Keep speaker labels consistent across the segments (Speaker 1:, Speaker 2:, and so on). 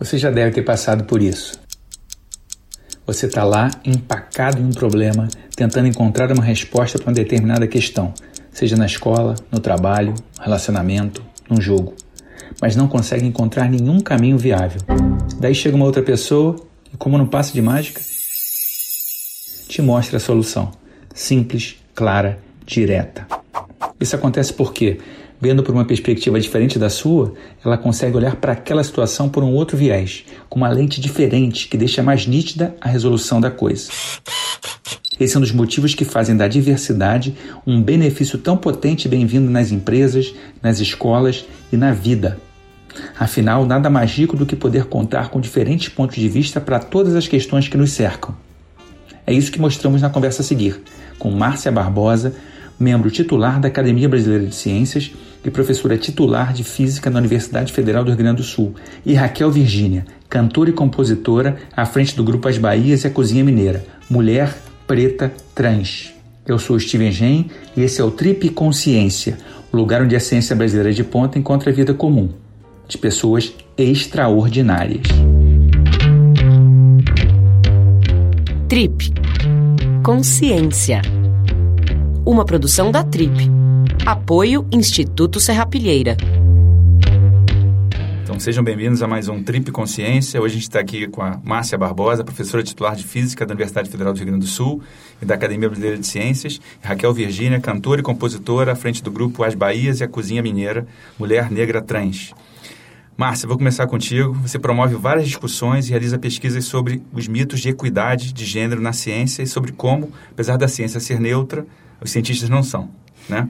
Speaker 1: Você já deve ter passado por isso. Você está lá empacado em um problema, tentando encontrar uma resposta para uma determinada questão, seja na escola, no trabalho, relacionamento, num jogo, mas não consegue encontrar nenhum caminho viável. Daí chega uma outra pessoa e, como não passa de mágica, te mostra a solução. Simples, clara, direta. Isso acontece porque Vendo por uma perspectiva diferente da sua, ela consegue olhar para aquela situação por um outro viés, com uma lente diferente que deixa mais nítida a resolução da coisa. Esse é um dos motivos que fazem da diversidade um benefício tão potente e bem-vindo nas empresas, nas escolas e na vida. Afinal, nada mais rico do que poder contar com diferentes pontos de vista para todas as questões que nos cercam. É isso que mostramos na conversa a seguir, com Márcia Barbosa, membro titular da Academia Brasileira de Ciências e professora titular de Física na Universidade Federal do Rio Grande do Sul, e Raquel Virgínia, cantora e compositora à frente do grupo As Bahias e a Cozinha Mineira, mulher preta trans. Eu sou Steven Gen e esse é o Trip Consciência, o lugar onde a ciência brasileira de ponta encontra a vida comum, de pessoas extraordinárias.
Speaker 2: Trip Consciência uma produção da Trip. Apoio Instituto Serrapilheira.
Speaker 1: Então sejam bem-vindos a mais um Trip Consciência. Hoje a gente está aqui com a Márcia Barbosa, professora titular de Física da Universidade Federal do Rio Grande do Sul e da Academia Brasileira de Ciências, Raquel Virgínia, cantora e compositora à frente do grupo As Bahias e a Cozinha Mineira, Mulher Negra Trans. Márcia, vou começar contigo. Você promove várias discussões e realiza pesquisas sobre os mitos de equidade de gênero na ciência e sobre como, apesar da ciência ser neutra, os cientistas não são, né?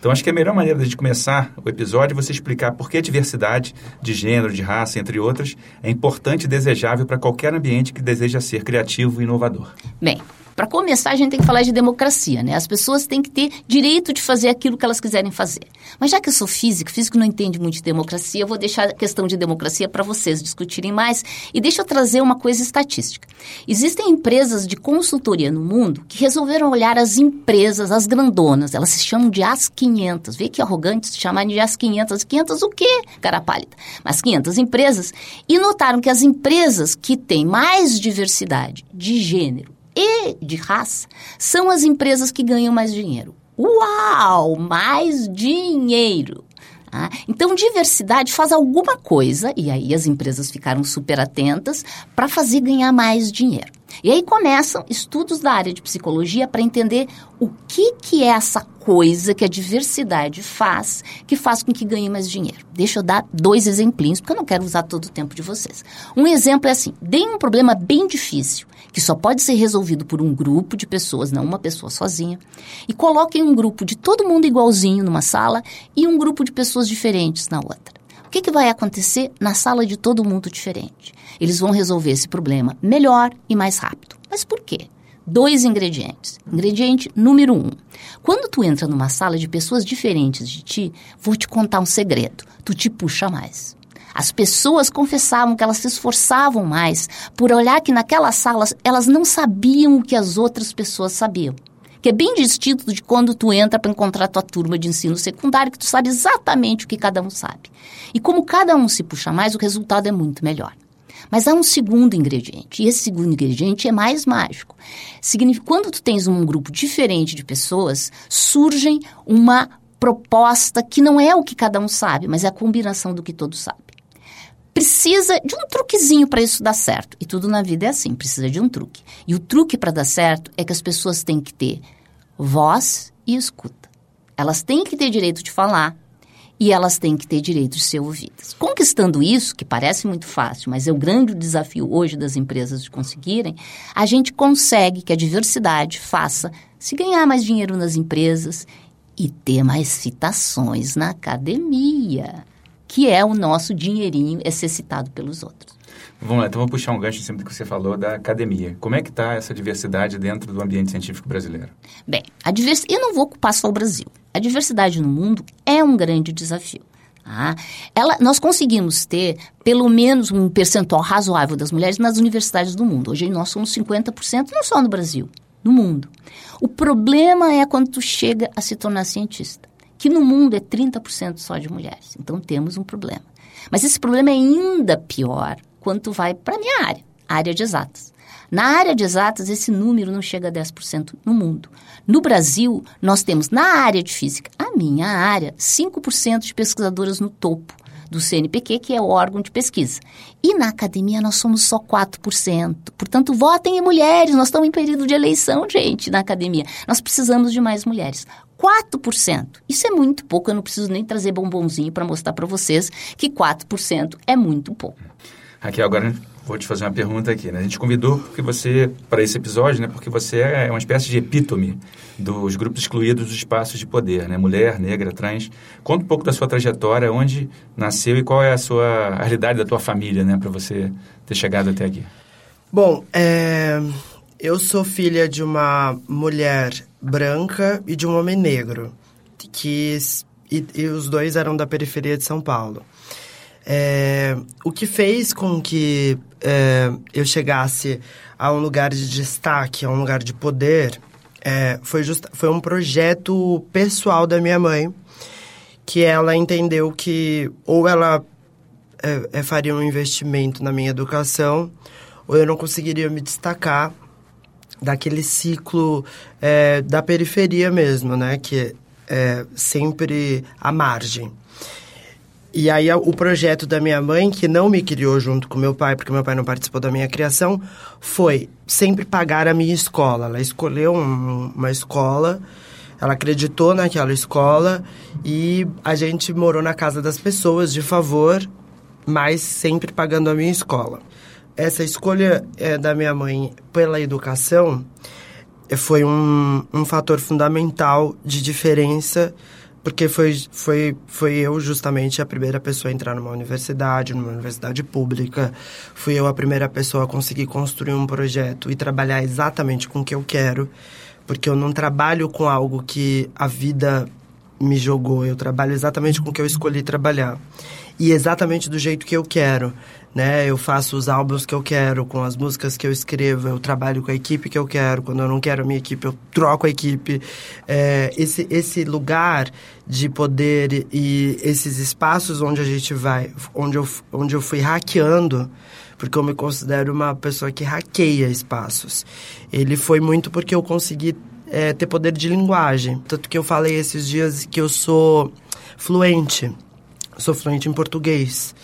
Speaker 1: Então, acho que a melhor maneira de começar o episódio é você explicar por que a diversidade de gênero, de raça, entre outras, é importante e desejável para qualquer ambiente que deseja ser criativo e inovador.
Speaker 3: Bem, para começar, a gente tem que falar de democracia, né? As pessoas têm que ter direito de fazer aquilo que elas quiserem fazer. Mas já que eu sou físico, físico não entende muito de democracia, eu vou deixar a questão de democracia para vocês discutirem mais e deixa eu trazer uma coisa estatística. Existem empresas de consultoria no mundo que resolveram olhar as empresas, as grandonas, elas se chamam de as 500. Vê que arrogante se chamar de as 500. As 500 o quê, cara pálida? Mas 500 empresas e notaram que as empresas que têm mais diversidade de gênero e de raça são as empresas que ganham mais dinheiro. Uau! Mais dinheiro! Ah, então, diversidade faz alguma coisa, e aí as empresas ficaram super atentas, para fazer ganhar mais dinheiro. E aí começam estudos da área de psicologia para entender o que, que é essa coisa que a diversidade faz, que faz com que ganhe mais dinheiro. Deixa eu dar dois exemplinhos, porque eu não quero usar todo o tempo de vocês. Um exemplo é assim: deem um problema bem difícil que só pode ser resolvido por um grupo de pessoas, não uma pessoa sozinha, e coloquem um grupo de todo mundo igualzinho numa sala e um grupo de pessoas diferentes na outra. O que, que vai acontecer na sala de todo mundo diferente? Eles vão resolver esse problema melhor e mais rápido. Mas por quê? Dois ingredientes. Ingrediente número um. Quando tu entra numa sala de pessoas diferentes de ti, vou te contar um segredo. Tu te puxa mais. As pessoas confessavam que elas se esforçavam mais por olhar que naquelas salas elas não sabiam o que as outras pessoas sabiam. Que é bem distinto de quando tu entra para encontrar tua turma de ensino secundário, que tu sabe exatamente o que cada um sabe. E como cada um se puxa mais, o resultado é muito melhor. Mas há um segundo ingrediente, e esse segundo ingrediente é mais mágico. Significa quando tu tens um grupo diferente de pessoas, surgem uma proposta que não é o que cada um sabe, mas é a combinação do que todos sabem precisa de um truquezinho para isso dar certo. E tudo na vida é assim, precisa de um truque. E o truque para dar certo é que as pessoas têm que ter voz e escuta. Elas têm que ter direito de falar e elas têm que ter direito de ser ouvidas. Conquistando isso, que parece muito fácil, mas é o grande desafio hoje das empresas de conseguirem, a gente consegue que a diversidade faça se ganhar mais dinheiro nas empresas e ter mais citações na academia que é o nosso dinheirinho exercitado pelos outros.
Speaker 1: Vamos lá, então vamos puxar um gancho em cima do que você falou da academia. Como é que está essa diversidade dentro do ambiente científico brasileiro?
Speaker 3: Bem, a diversidade, eu não vou ocupar só o Brasil. A diversidade no mundo é um grande desafio. Ah, ela, nós conseguimos ter pelo menos um percentual razoável das mulheres nas universidades do mundo. Hoje nós somos 50%, não só no Brasil, no mundo. O problema é quando tu chega a se tornar cientista que no mundo é 30% só de mulheres. Então temos um problema. Mas esse problema é ainda pior quanto vai para a minha área, área de exatas. Na área de exatas, esse número não chega a 10% no mundo. No Brasil, nós temos na área de física, a minha área, 5% de pesquisadoras no topo do CNPq, que é o órgão de pesquisa. E na academia nós somos só 4%. Portanto, votem em mulheres. Nós estamos em período de eleição, gente, na academia. Nós precisamos de mais mulheres. 4%. Isso é muito pouco, eu não preciso nem trazer bombonzinho para mostrar para vocês que 4% é muito pouco.
Speaker 1: Raquel, agora vou te fazer uma pergunta aqui. Né? A gente convidou porque você para esse episódio, né? Porque você é uma espécie de epítome dos grupos excluídos dos espaços de poder, né? Mulher, negra, trans. Conta um pouco da sua trajetória, onde nasceu e qual é a sua a realidade da tua família, né? Para você ter chegado até aqui.
Speaker 4: Bom, é, eu sou filha de uma mulher branca e de um homem negro, que e, e os dois eram da periferia de São Paulo. É, o que fez com que é, eu chegasse a um lugar de destaque, a um lugar de poder, é, foi, just, foi um projeto pessoal da minha mãe, que ela entendeu que ou ela é, é, faria um investimento na minha educação, ou eu não conseguiria me destacar daquele ciclo é, da periferia mesmo, né? Que é sempre à margem. E aí o projeto da minha mãe, que não me criou junto com meu pai, porque meu pai não participou da minha criação, foi sempre pagar a minha escola. Ela escolheu um, uma escola, ela acreditou naquela escola e a gente morou na casa das pessoas de favor, mas sempre pagando a minha escola. Essa escolha é, da minha mãe pela educação é, foi um, um fator fundamental de diferença porque foi, foi, foi eu justamente a primeira pessoa a entrar numa universidade, numa universidade pública. Fui eu a primeira pessoa a conseguir construir um projeto e trabalhar exatamente com o que eu quero, porque eu não trabalho com algo que a vida me jogou, eu trabalho exatamente com o que eu escolhi trabalhar. E exatamente do jeito que eu quero né? Eu faço os álbuns que eu quero, com as músicas que eu escrevo, eu trabalho com a equipe que eu quero. Quando eu não quero a minha equipe, eu troco a equipe. É, esse, esse lugar de poder e esses espaços onde a gente vai, onde eu, onde eu fui hackeando, porque eu me considero uma pessoa que hackeia espaços. Ele foi muito porque eu consegui é, ter poder de linguagem. Tanto que eu falei esses dias que eu sou fluente. sou fluente em português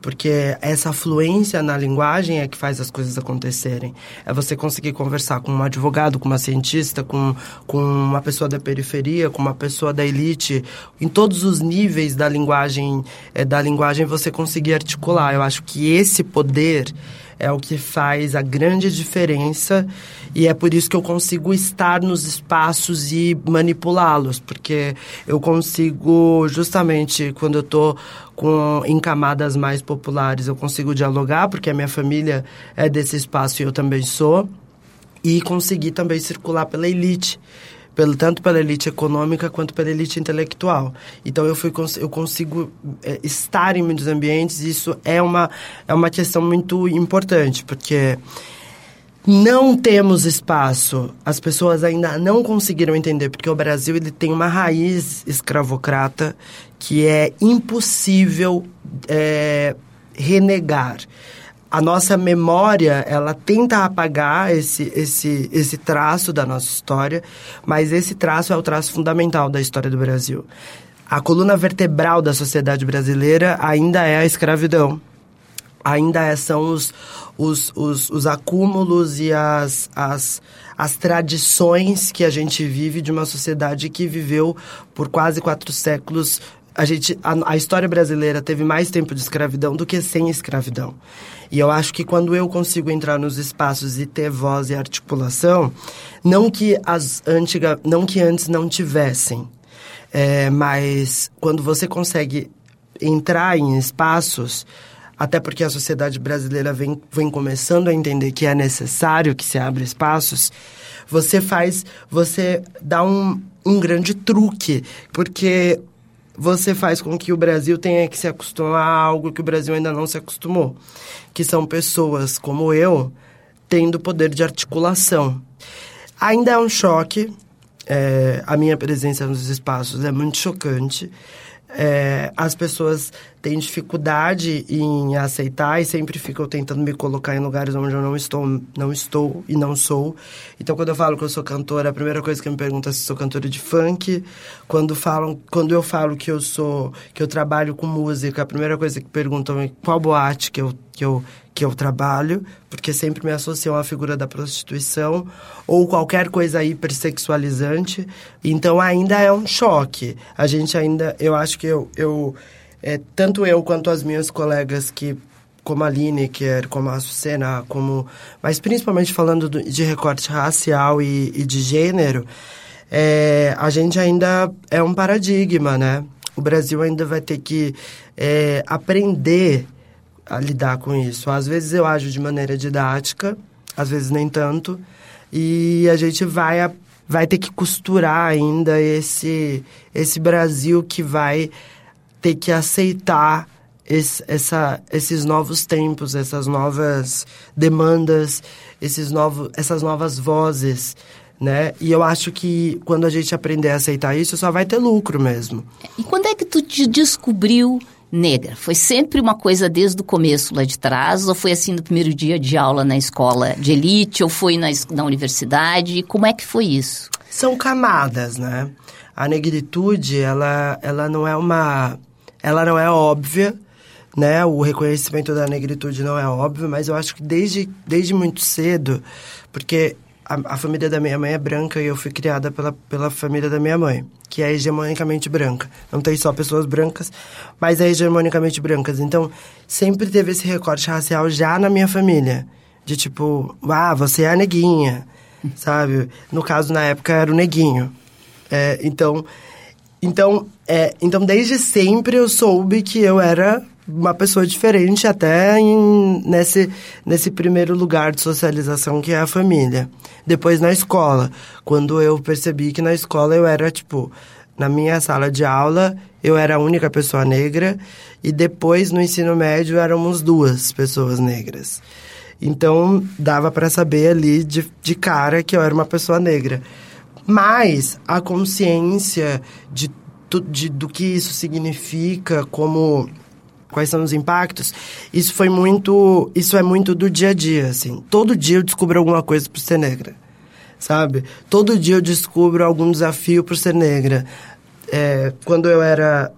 Speaker 4: porque essa fluência na linguagem é que faz as coisas acontecerem. É você conseguir conversar com um advogado, com uma cientista, com, com uma pessoa da periferia, com uma pessoa da elite, em todos os níveis da linguagem, é, da linguagem você conseguir articular. Eu acho que esse poder é o que faz a grande diferença e é por isso que eu consigo estar nos espaços e manipulá-los, porque eu consigo, justamente quando eu estou com, em camadas mais populares, eu consigo dialogar, porque a minha família é desse espaço e eu também sou, e conseguir também circular pela elite pelo, tanto pela elite econômica quanto pela elite intelectual. Então eu, fui, eu consigo é, estar em muitos ambientes e isso é uma, é uma questão muito importante, porque não temos espaço. As pessoas ainda não conseguiram entender, porque o Brasil ele tem uma raiz escravocrata que é impossível é, renegar a nossa memória ela tenta apagar esse, esse, esse traço da nossa história, mas esse traço é o traço fundamental da história do Brasil. A coluna vertebral da sociedade brasileira ainda é a escravidão. Ainda é, são os, os, os, os acúmulos e as, as, as tradições que a gente vive de uma sociedade que viveu por quase quatro séculos. A, gente, a, a história brasileira teve mais tempo de escravidão do que sem escravidão. E eu acho que quando eu consigo entrar nos espaços e ter voz e articulação, não que as antiga, não que antes não tivessem, é, mas quando você consegue entrar em espaços, até porque a sociedade brasileira vem, vem começando a entender que é necessário que se abra espaços, você faz, você dá um, um grande truque, porque você faz com que o Brasil tenha que se acostumar a algo que o Brasil ainda não se acostumou, que são pessoas como eu tendo poder de articulação. Ainda é um choque, é, a minha presença nos espaços é muito chocante, é, as pessoas têm dificuldade em aceitar e sempre ficam tentando me colocar em lugares onde eu não estou, não estou e não sou. Então, quando eu falo que eu sou cantora, a primeira coisa que me perguntam é se sou cantora de funk. Quando falam, quando eu falo que eu sou, que eu trabalho com música, a primeira coisa que perguntam é qual boate que eu que eu que eu trabalho, porque sempre me associam à figura da prostituição ou qualquer coisa hipersexualizante. Então ainda é um choque. A gente ainda, eu acho que eu, eu é, tanto eu quanto as minhas colegas que como a Lineker, como a Açucena, como mas principalmente falando do, de recorte racial e, e de gênero, é, a gente ainda é um paradigma, né? O Brasil ainda vai ter que é, aprender a lidar com isso. Às vezes eu ajo de maneira didática, às vezes nem tanto, e a gente vai, a, vai ter que costurar ainda esse, esse Brasil que vai ter que aceitar esse, essa, esses novos tempos, essas novas demandas, esses novos, essas novas vozes. Né? E eu acho que quando a gente aprender a aceitar isso, só vai ter lucro mesmo.
Speaker 3: E quando é que tu te descobriu negra? Foi sempre uma coisa desde o começo lá de trás? Ou foi assim no primeiro dia de aula na escola de elite? Ou foi na, na universidade? Como é que foi isso?
Speaker 4: São camadas, né? A negritude, ela, ela não é uma... Ela não é óbvia, né? O reconhecimento da negritude não é óbvio, mas eu acho que desde, desde muito cedo, porque a, a, família da minha mãe é branca e eu fui criada pela, pela família da minha mãe, que é hegemonicamente branca. Não tem só pessoas brancas, mas é hegemonicamente brancas. Então, sempre teve esse recorte racial já na minha família. De tipo, ah, você é a neguinha, sabe? No caso, na época, era o neguinho. É, então, então, é, então, desde sempre eu soube que eu era uma pessoa diferente até em, nesse, nesse primeiro lugar de socialização que é a família. Depois na escola, quando eu percebi que na escola eu era, tipo, na minha sala de aula, eu era a única pessoa negra e depois no ensino médio éramos duas pessoas negras. Então dava para saber ali de, de cara que eu era uma pessoa negra. Mas a consciência de, de, do que isso significa como quais são os impactos, isso foi muito, isso é muito do dia a dia, assim. Todo dia eu descubro alguma coisa por ser negra, sabe? Todo dia eu descubro algum desafio por ser negra. É, quando eu era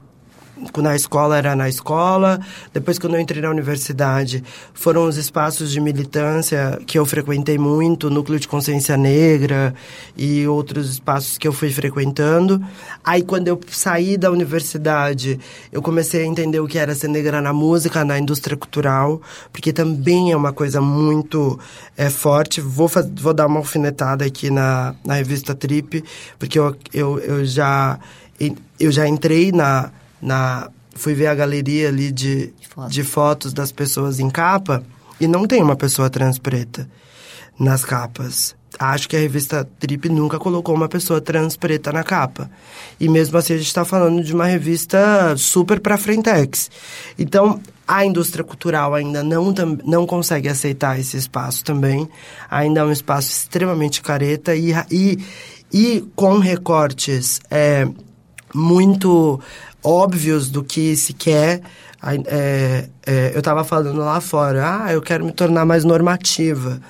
Speaker 4: na escola era na escola, depois quando eu entrei na universidade, foram os espaços de militância que eu frequentei muito, núcleo de consciência negra e outros espaços que eu fui frequentando. Aí quando eu saí da universidade, eu comecei a entender o que era ser negra na música, na indústria cultural, porque também é uma coisa muito é, forte. Vou, vou dar uma alfinetada aqui na, na revista Trip, porque eu, eu, eu já eu já entrei na na fui ver a galeria ali de, Foto. de fotos das pessoas em capa e não tem uma pessoa trans preta nas capas. Acho que a revista Trip nunca colocou uma pessoa trans preta na capa. E mesmo assim a gente está falando de uma revista super para frentex. Então, a indústria cultural ainda não, não consegue aceitar esse espaço também. Ainda é um espaço extremamente careta e, e, e com recortes é, muito óbvios do que se quer. É, é, eu estava falando lá fora, ah, eu quero me tornar mais normativa.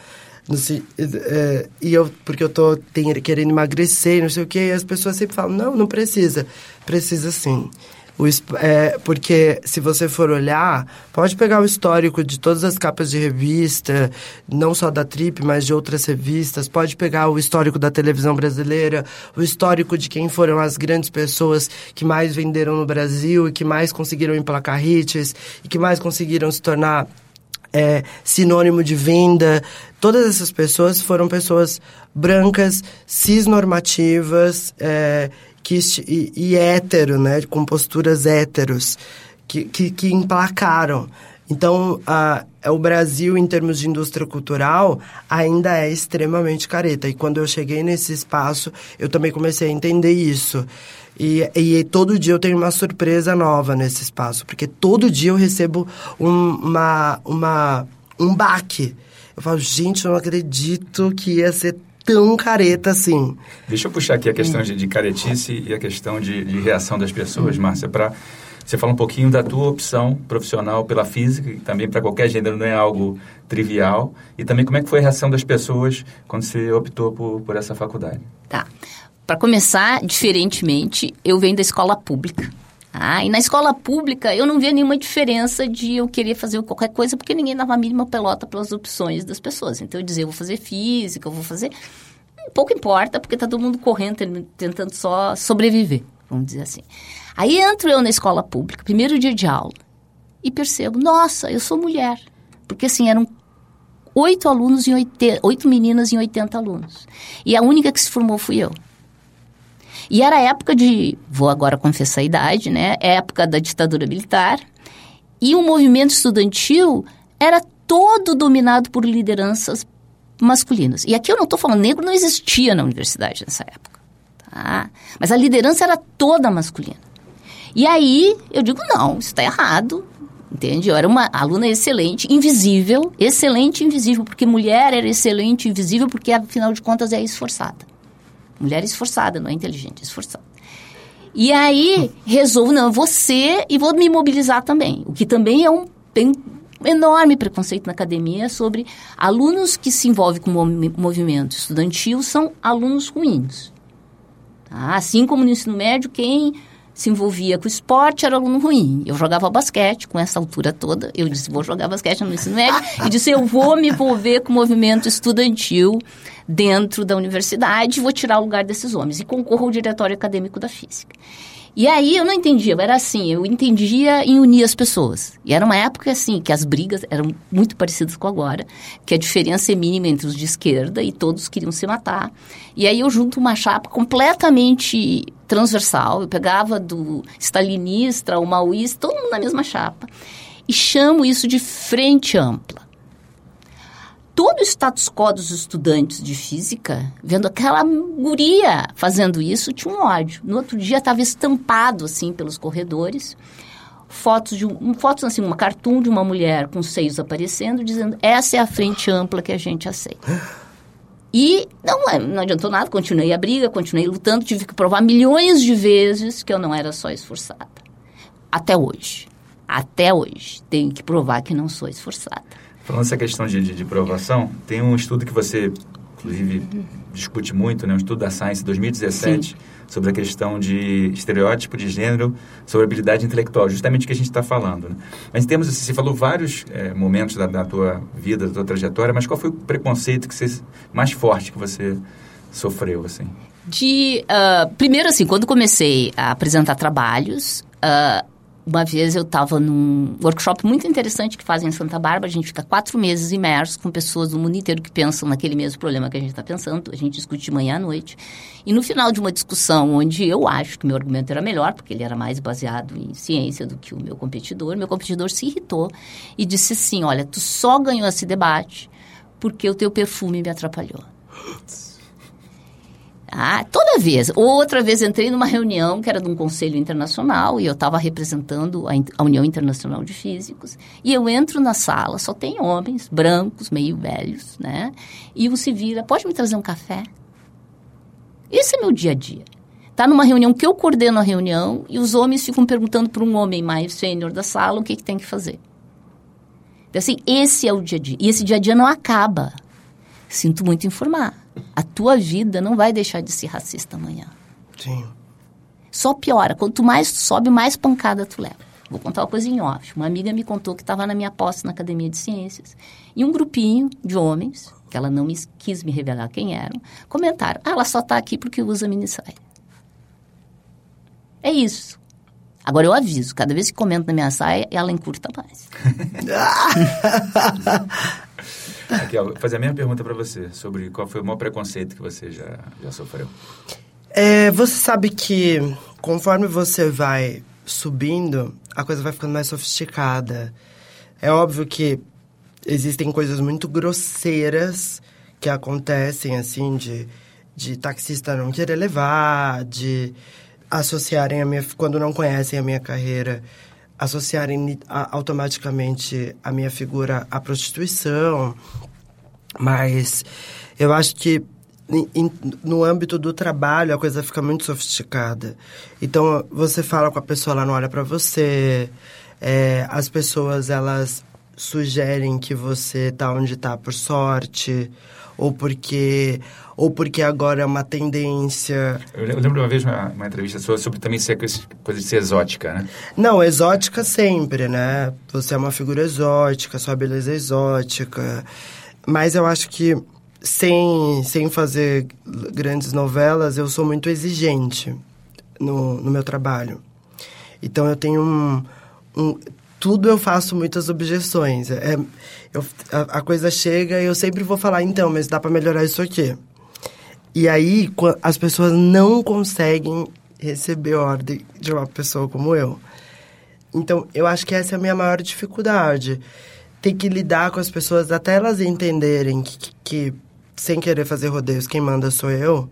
Speaker 4: É, e eu, porque eu tô tem, querendo emagrecer, não sei o quê, e as pessoas sempre falam, não, não precisa. Precisa sim. O, é, porque se você for olhar, pode pegar o histórico de todas as capas de revista, não só da Trip, mas de outras revistas, pode pegar o histórico da televisão brasileira, o histórico de quem foram as grandes pessoas que mais venderam no Brasil e que mais conseguiram emplacar hits e que mais conseguiram se tornar é, sinônimo de venda. Todas essas pessoas foram pessoas brancas, cisnormativas, é, que, e, e hétero, né? Com posturas héteros, que, que, que emplacaram. Então, a, o Brasil, em termos de indústria cultural, ainda é extremamente careta. E quando eu cheguei nesse espaço, eu também comecei a entender isso. E, e todo dia eu tenho uma surpresa nova nesse espaço, porque todo dia eu recebo um, uma, uma, um baque. Eu falo, gente, eu não acredito que ia ser tão careta assim.
Speaker 1: Deixa eu puxar aqui a questão de, de caretice e a questão de, de reação das pessoas, Márcia, para você falar um pouquinho da tua opção profissional pela física, que também para qualquer gênero não é algo trivial, e também como é que foi a reação das pessoas quando você optou por, por essa faculdade.
Speaker 3: Tá. Para começar, diferentemente, eu venho da escola pública. Ah, e na escola pública eu não via nenhuma diferença de eu querer fazer qualquer coisa, porque ninguém dava a mínima pelota pelas opções das pessoas. Então eu dizia, eu vou fazer física, eu vou fazer. Pouco importa, porque está todo mundo correndo, tentando só sobreviver, vamos dizer assim. Aí entro eu na escola pública, primeiro dia de aula, e percebo, nossa, eu sou mulher. Porque assim, eram oito alunos em oito meninas em 80 alunos. E a única que se formou fui eu. E era época de, vou agora confessar a idade, né? Época da ditadura militar. E o movimento estudantil era todo dominado por lideranças masculinas. E aqui eu não estou falando, negro não existia na universidade nessa época. Tá? Mas a liderança era toda masculina. E aí eu digo, não, isso está errado. Entende? Eu era uma aluna excelente, invisível, excelente invisível, porque mulher era excelente invisível, porque afinal de contas é esforçada. Mulher esforçada, não é inteligente, esforçada. E aí, resolvo, não, você e vou me mobilizar também. O que também é um, tem um enorme preconceito na academia sobre alunos que se envolvem com o movimento estudantil são alunos ruins. Tá? Assim como no ensino médio, quem se envolvia com esporte era aluno ruim. Eu jogava basquete com essa altura toda. Eu disse, vou jogar basquete no ensino médio. e disse, eu vou me envolver com o movimento estudantil dentro da universidade, vou tirar o lugar desses homens. E concorro ao diretório acadêmico da física. E aí eu não entendia, era assim, eu entendia em unir as pessoas. E era uma época assim, que as brigas eram muito parecidas com agora, que a diferença é mínima entre os de esquerda e todos queriam se matar. E aí eu junto uma chapa completamente transversal, eu pegava do stalinista ao maoísta, todo mundo na mesma chapa, e chamo isso de frente ampla todo o status quo dos estudantes de física, vendo aquela guria fazendo isso, tinha um ódio. No outro dia estava estampado assim pelos corredores, fotos de um, fotos assim, uma cartoon de uma mulher com seios aparecendo, dizendo: "Essa é a frente ampla que a gente aceita". E não, é, não adiantou nada, continuei a briga, continuei lutando, tive que provar milhões de vezes que eu não era só esforçada. Até hoje. Até hoje. Tenho que provar que não sou esforçada.
Speaker 1: Falando essa questão de, de, de provação, tem um estudo que você, inclusive, discute muito, né? um estudo da Science 2017, Sim. sobre a questão de estereótipo de gênero sobre habilidade intelectual, justamente o que a gente está falando. Né? Mas temos, assim, você falou vários é, momentos da, da tua vida, da tua trajetória, mas qual foi o preconceito que você, mais forte que você sofreu, assim?
Speaker 3: De, uh, primeiro, assim, quando comecei a apresentar trabalhos, uh, uma vez eu estava num workshop muito interessante que fazem em Santa Bárbara. A gente fica quatro meses imersos com pessoas do mundo inteiro que pensam naquele mesmo problema que a gente está pensando. A gente discute de manhã à noite. E no final de uma discussão onde eu acho que meu argumento era melhor, porque ele era mais baseado em ciência do que o meu competidor, meu competidor se irritou e disse assim: Olha, tu só ganhou esse debate porque o teu perfume me atrapalhou. Ah, toda vez. Outra vez entrei numa reunião que era de um conselho internacional e eu estava representando a, a, União Internacional de Físicos. E eu entro na sala, só tem homens brancos, meio velhos, né? E um se vira, pode me trazer um café? Esse é meu dia a dia. Tá numa reunião que eu coordeno a reunião e os homens ficam perguntando para um homem mais sênior da sala o que, que tem que fazer. Então, assim, esse é o dia a dia. E esse dia a dia não acaba. Sinto muito informar. A tua vida não vai deixar de ser racista amanhã.
Speaker 4: Sim.
Speaker 3: Só piora. Quanto mais tu sobe, mais pancada tu leva. Vou contar uma coisa em off. Uma amiga me contou que estava na minha posse na Academia de Ciências. E um grupinho de homens, que ela não me, quis me revelar quem eram, comentaram. Ah, ela só está aqui porque usa mini saia. É isso. Agora eu aviso, cada vez que comento na minha saia, ela encurta mais.
Speaker 1: Aqui, ó, vou fazer a mesma pergunta para você, sobre qual foi o maior preconceito que você já, já sofreu.
Speaker 4: É, você sabe que conforme você vai subindo, a coisa vai ficando mais sofisticada. É óbvio que existem coisas muito grosseiras que acontecem, assim, de, de taxista não querer levar, de associarem a minha... Quando não conhecem a minha carreira, associarem automaticamente a minha figura à prostituição. Mas eu acho que no âmbito do trabalho, a coisa fica muito sofisticada. Então, você fala com a pessoa, ela não olha para você. É, as pessoas, elas sugerem que você tá onde tá por sorte ou porque ou porque agora é uma tendência.
Speaker 1: Eu lembro uma vez uma, uma entrevista sua sobre também ser coisa de ser exótica, né?
Speaker 4: Não, exótica sempre, né? Você é uma figura exótica, sua beleza é exótica. Mas eu acho que sem, sem fazer grandes novelas, eu sou muito exigente no, no meu trabalho. Então eu tenho um, um tudo eu faço muitas objeções. É, eu, a, a, coisa chega e eu sempre vou falar, então, mas dá para melhorar isso aqui. E aí as pessoas não conseguem receber ordem de uma pessoa como eu. Então, eu acho que essa é a minha maior dificuldade. Ter que lidar com as pessoas até elas entenderem que, que, que sem querer fazer rodeios, quem manda sou eu.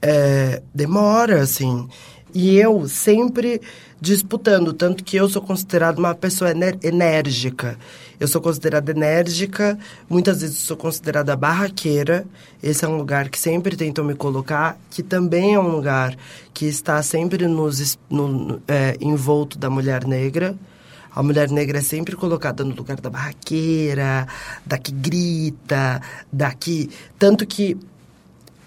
Speaker 4: É, demora, assim. E eu sempre disputando, tanto que eu sou considerada uma pessoa enérgica. Eu sou considerada enérgica, muitas vezes sou considerada barraqueira. Esse é um lugar que sempre tentam me colocar, que também é um lugar que está sempre nos, no, é, envolto da mulher negra. A mulher negra é sempre colocada no lugar da barraqueira, da que grita, da que. Tanto que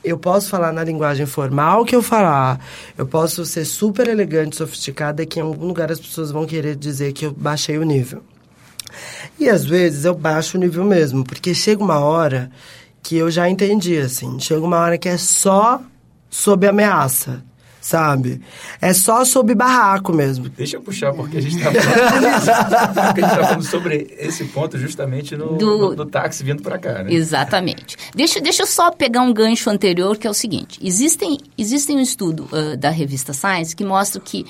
Speaker 4: eu posso falar na linguagem formal que eu falar. Eu posso ser super elegante, sofisticada, que em algum lugar as pessoas vão querer dizer que eu baixei o nível. E às vezes eu baixo o nível mesmo, porque chega uma hora que eu já entendi, assim. Chega uma hora que é só sob ameaça sabe? É só sob barraco mesmo.
Speaker 1: Deixa eu puxar, porque a gente está falando, tá falando sobre esse ponto justamente no, Do... no, no táxi vindo para cá, né?
Speaker 3: Exatamente. Deixa, deixa eu só pegar um gancho anterior, que é o seguinte. Existem, existem um estudo uh, da revista Science que mostra que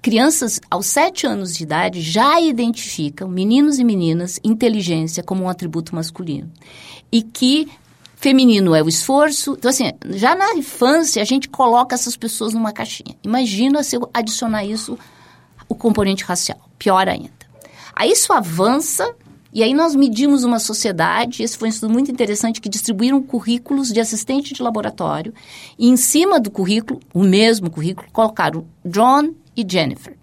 Speaker 3: crianças aos 7 anos de idade já identificam, meninos e meninas, inteligência como um atributo masculino. E que feminino é o esforço. Então, assim, já na infância a gente coloca essas pessoas numa caixinha. Imagina se eu adicionar isso, o componente racial. Pior ainda. Aí isso avança e aí nós medimos uma sociedade, esse foi um estudo muito interessante, que distribuíram currículos de assistente de laboratório e em cima do currículo, o mesmo currículo, colocaram John e Jennifer.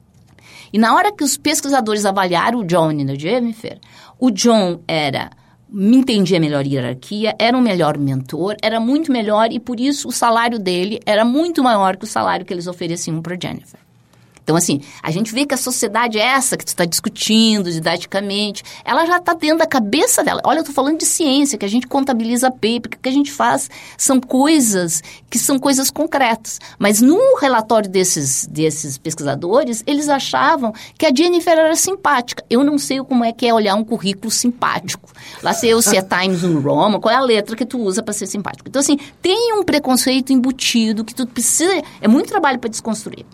Speaker 3: E na hora que os pesquisadores avaliaram o John e a Jennifer, o John era me entendia melhor hierarquia, era um melhor mentor, era muito melhor e por isso o salário dele era muito maior que o salário que eles ofereciam para Jennifer. Então, assim, a gente vê que a sociedade é essa que tu está discutindo didaticamente, ela já está dentro da cabeça dela. Olha, eu estou falando de ciência, que a gente contabiliza paper, que o que a gente faz são coisas que são coisas concretas. Mas no relatório desses, desses pesquisadores, eles achavam que a Jennifer era simpática. Eu não sei como é que é olhar um currículo simpático. Lá sei eu se é Times New Roman, qual é a letra que tu usa para ser simpático. Então, assim, tem um preconceito embutido que tu precisa... É muito trabalho para desconstruir.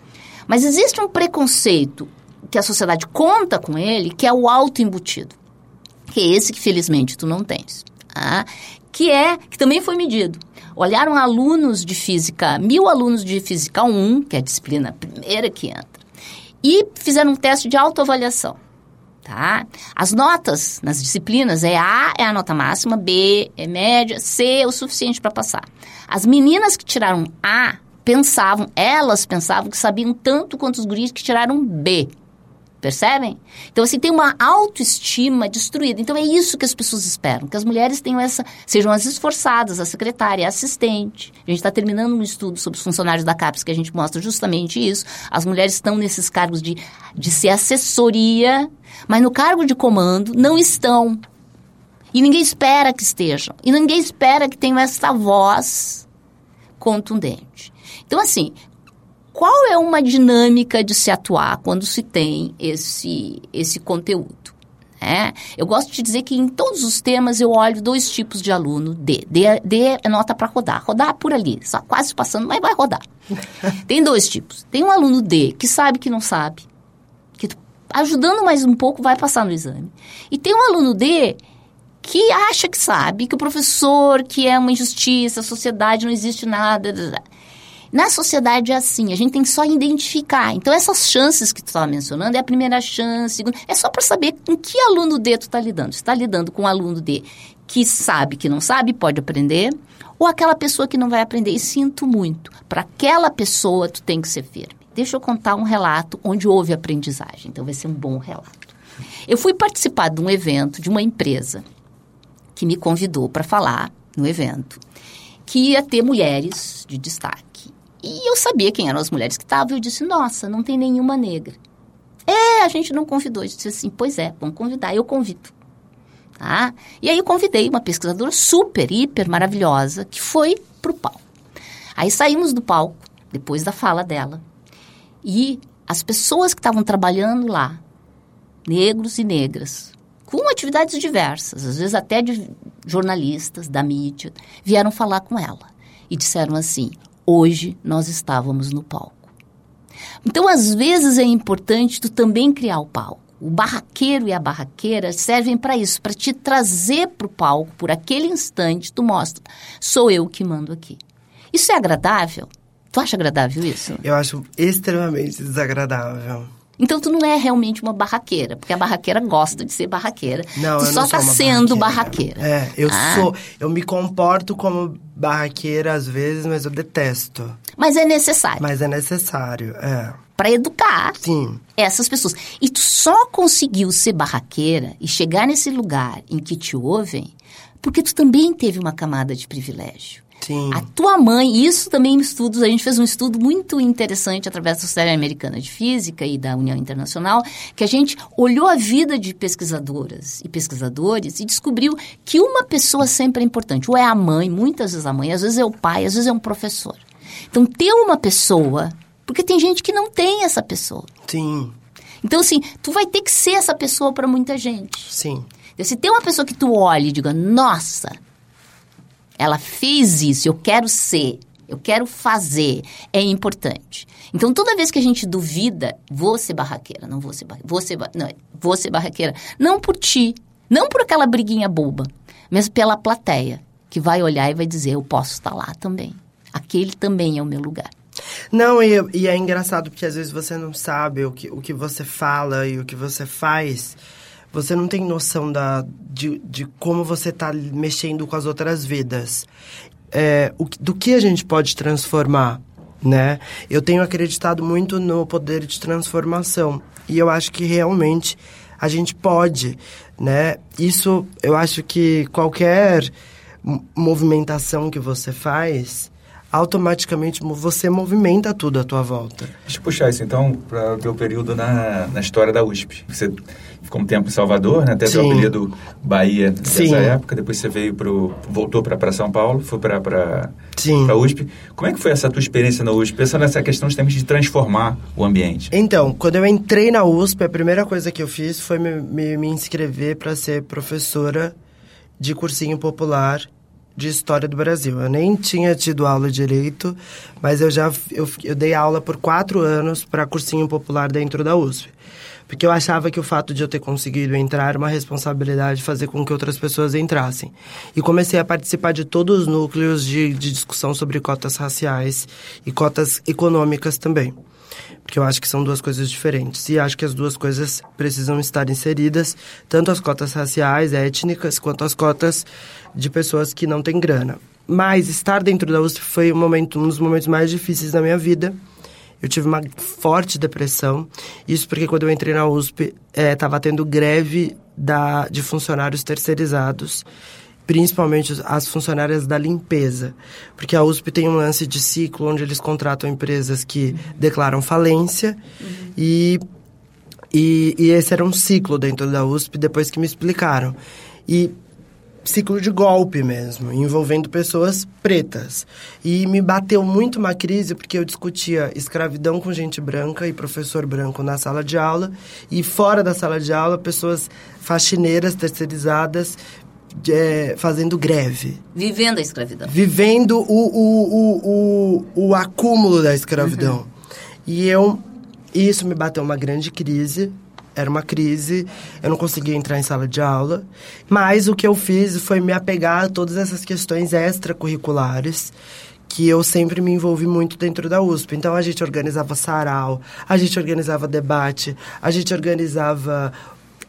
Speaker 3: Mas existe um preconceito que a sociedade conta com ele, que é o auto-embutido. Que é esse que, felizmente, tu não tens. Tá? Que é, que também foi medido. Olharam alunos de física, mil alunos de física 1, que é a disciplina primeira que entra, e fizeram um teste de autoavaliação. Tá? As notas nas disciplinas é A é a nota máxima, B é média, C é o suficiente para passar. As meninas que tiraram A pensavam, elas pensavam que sabiam tanto quanto os guris que tiraram B. Percebem? Então, assim, tem uma autoestima destruída. Então, é isso que as pessoas esperam, que as mulheres tenham essa, sejam as esforçadas, a secretária, a assistente. A gente está terminando um estudo sobre os funcionários da CAPES que a gente mostra justamente isso. As mulheres estão nesses cargos de, de ser assessoria, mas no cargo de comando não estão. E ninguém espera que estejam. E ninguém espera que tenham essa voz contundente. Então, assim, qual é uma dinâmica de se atuar quando se tem esse, esse conteúdo? É, eu gosto de dizer que em todos os temas eu olho dois tipos de aluno D. D, D é nota para rodar. Rodar por ali, só quase passando, mas vai rodar. tem dois tipos. Tem um aluno D que sabe que não sabe, que ajudando mais um pouco vai passar no exame. E tem um aluno D que acha que sabe, que o professor, que é uma injustiça, a sociedade não existe nada. Na sociedade é assim, a gente tem só identificar. Então, essas chances que tu estava mencionando é a primeira chance, é só para saber com que aluno D tu está lidando. Está lidando com um aluno D que sabe que não sabe, pode aprender, ou aquela pessoa que não vai aprender. E sinto muito, para aquela pessoa tu tem que ser firme. Deixa eu contar um relato onde houve aprendizagem, então vai ser um bom relato. Eu fui participar de um evento de uma empresa que me convidou para falar no evento que ia ter mulheres de destaque. E eu sabia quem eram as mulheres que estavam. Eu disse, nossa, não tem nenhuma negra. É, a gente não convidou. Eu disse assim, pois é, vamos convidar. Eu convido. Tá? E aí eu convidei uma pesquisadora super, hiper maravilhosa, que foi para o palco. Aí saímos do palco, depois da fala dela. E as pessoas que estavam trabalhando lá, negros e negras, com atividades diversas, às vezes até de jornalistas, da mídia, vieram falar com ela e disseram assim: hoje nós estávamos no palco. Então, às vezes é importante tu também criar o palco. O barraqueiro e a barraqueira servem para isso, para te trazer para o palco por aquele instante. Tu mostra, sou eu que mando aqui. Isso é agradável? Tu acha agradável isso?
Speaker 4: Eu acho extremamente desagradável.
Speaker 3: Então tu não é realmente uma barraqueira, porque a barraqueira gosta de ser barraqueira.
Speaker 4: Não,
Speaker 3: tu
Speaker 4: eu
Speaker 3: só
Speaker 4: não
Speaker 3: tá sendo barraqueira.
Speaker 4: É, eu
Speaker 3: Ah.
Speaker 4: sou. Eu me comporto como barraqueira às vezes, mas eu detesto.
Speaker 3: Mas é necessário
Speaker 4: Mas é necessário, é.
Speaker 3: para educar
Speaker 4: Sim.
Speaker 3: essas pessoas. E tu só conseguiu ser barraqueira e chegar nesse lugar em que te ouvem porque tu também teve uma camada de privilégio.
Speaker 4: Sim.
Speaker 3: A tua mãe, isso também em estudos, a gente fez um estudo muito interessante através da Sociedade Americana de Física e da União Internacional, que a gente olhou a vida de pesquisadoras e pesquisadores e descobriu que uma pessoa sempre é importante. Ou é a mãe, muitas vezes a mãe, às vezes é o pai, às vezes é um professor. Então, ter uma pessoa, porque tem gente que não tem essa pessoa.
Speaker 4: Sim.
Speaker 3: Então, assim, tu vai ter que ser essa pessoa para muita gente.
Speaker 4: Sim.
Speaker 3: Se tem uma pessoa que tu olha e diga, nossa, ela fez isso, eu quero ser, eu quero fazer, é importante. Então, toda vez que a gente duvida, vou ser barraqueira, não vou ser barraqueira, vou ser, não, vou ser barraqueira, não por ti, não por aquela briguinha boba, mas pela plateia, que vai olhar e vai dizer, eu posso estar lá também. Aquele também é o meu lugar.
Speaker 4: Não, e, e é engraçado porque às vezes você não sabe o que, o que você fala e o que você faz. Você não tem noção da, de, de como você está mexendo com as outras vidas. É, o, do que a gente pode transformar, né? Eu tenho acreditado muito no poder de transformação. E eu acho que realmente a gente pode, né? Isso, eu acho que qualquer mo- movimentação que você faz, automaticamente você movimenta tudo à tua volta.
Speaker 1: Deixa eu puxar isso então para o teu período na, na história da USP. Você ficou um tempo em Salvador, né? Até
Speaker 4: Sim.
Speaker 1: apelido Bahia nessa
Speaker 4: Sim.
Speaker 1: época. Depois você veio pro, voltou para São Paulo, foi para para. USP. Como é que foi essa tua experiência na USP? Pensando nessa questão justamente de transformar o ambiente.
Speaker 4: Então, quando eu entrei na USP, a primeira coisa que eu fiz foi me, me, me inscrever para ser professora de cursinho popular de História do Brasil. Eu nem tinha tido aula direito, mas eu já eu, eu dei aula por quatro anos para cursinho popular dentro da USP. Porque eu achava que o fato de eu ter conseguido entrar era uma responsabilidade de fazer com que outras pessoas entrassem. E comecei a participar de todos os núcleos de, de discussão sobre cotas raciais e cotas econômicas também. Porque eu acho que são duas coisas diferentes. E acho que as duas coisas precisam estar inseridas, tanto as cotas raciais, étnicas, quanto as cotas de pessoas que não têm grana. Mas estar dentro da USP foi um, momento, um dos momentos mais difíceis da minha vida. Eu tive uma forte depressão. Isso porque quando eu entrei na USP, estava tendo greve da, de funcionários terceirizados principalmente as funcionárias da limpeza, porque a USP tem um lance de ciclo onde eles contratam empresas que declaram falência e, e e esse era um ciclo dentro da USP depois que me explicaram. E ciclo de golpe mesmo, envolvendo pessoas pretas. E me bateu muito uma crise porque eu discutia escravidão com gente branca e professor branco na sala de aula e fora da sala de aula pessoas faxineiras terceirizadas é, fazendo greve,
Speaker 3: Vivendo a escravidão.
Speaker 4: vivendo o, o, o, o, o acúmulo da escravidão. E eu, isso me bateu uma grande crise. Era uma crise, eu não conseguia entrar em sala de aula. Mas o que eu fiz foi me apegar a todas essas questões extracurriculares que eu sempre me envolvi muito dentro da USP. Então a gente organizava sarau, a gente organizava debate, a gente organizava.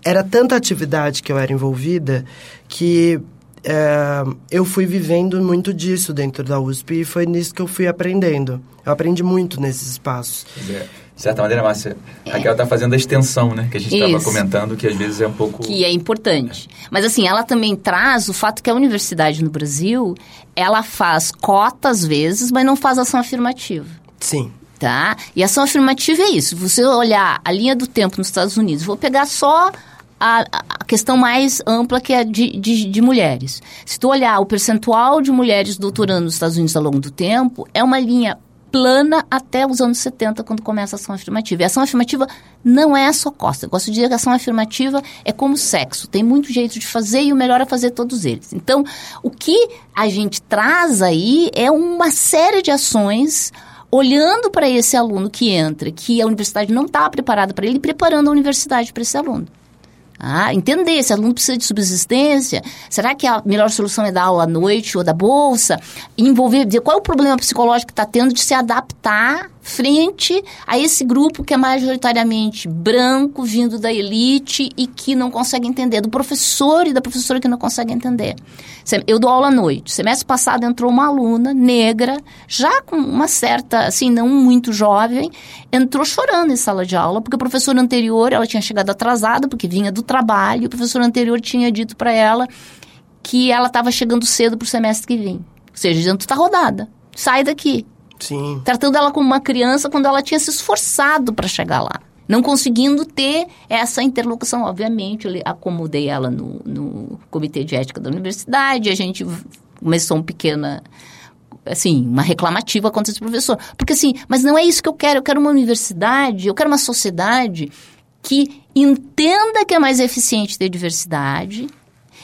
Speaker 4: Era tanta atividade que eu era envolvida que é, eu fui vivendo muito disso dentro da USP e foi nisso que eu fui aprendendo. Eu aprendi muito nesses espaços.
Speaker 1: É, de certa maneira, Márcia, a Raquel está fazendo a extensão, né? Que a gente estava comentando, que às vezes é um pouco...
Speaker 3: Que é importante. Mas, assim, ela também traz o fato que a universidade no Brasil, ela faz cota às vezes, mas não faz ação afirmativa.
Speaker 4: Sim.
Speaker 3: Tá? E ação afirmativa é isso. Você olhar a linha do tempo nos Estados Unidos, vou pegar só a, a, questão mais ampla que é de, de, de, mulheres. Se tu olhar o percentual de mulheres doutorando nos Estados Unidos ao longo do tempo, é uma linha plana até os anos 70, quando começa a ação afirmativa. E a ação afirmativa não é só costa. Eu gosto de dizer que a ação afirmativa é como sexo. Tem muito jeito de fazer e o melhor é fazer todos eles. Então, o que a gente traz aí é uma série de ações olhando para esse aluno que entra, que a universidade não está preparada para ele, preparando a universidade para esse aluno. Ah, entender, esse aluno precisa de subsistência. Será que a melhor solução é dar aula à noite ou da bolsa? Envolver, dizer qual é o problema psicológico que está tendo de se adaptar frente a esse grupo que é majoritariamente branco, vindo da elite e que não consegue entender, do professor e da professora que não consegue entender. Eu dou aula à noite. Semestre passado entrou uma aluna negra, já com uma certa, assim, não muito jovem, entrou chorando em sala de aula, porque o professor anterior, ela tinha chegado atrasada, porque vinha do trabalho, o professor anterior tinha dito para ela que ela estava chegando cedo para o semestre que vem. Ou seja, dizendo, tu está rodada, sai daqui.
Speaker 4: Sim.
Speaker 3: Tratando ela como uma criança quando ela tinha se esforçado para chegar lá. Não conseguindo ter essa interlocução, obviamente, eu acomodei ela no, no comitê de ética da universidade, a gente começou um pequena assim, uma reclamativa contra esse professor. Porque assim, mas não é isso que eu quero, eu quero uma universidade, eu quero uma sociedade que entenda que é mais eficiente ter diversidade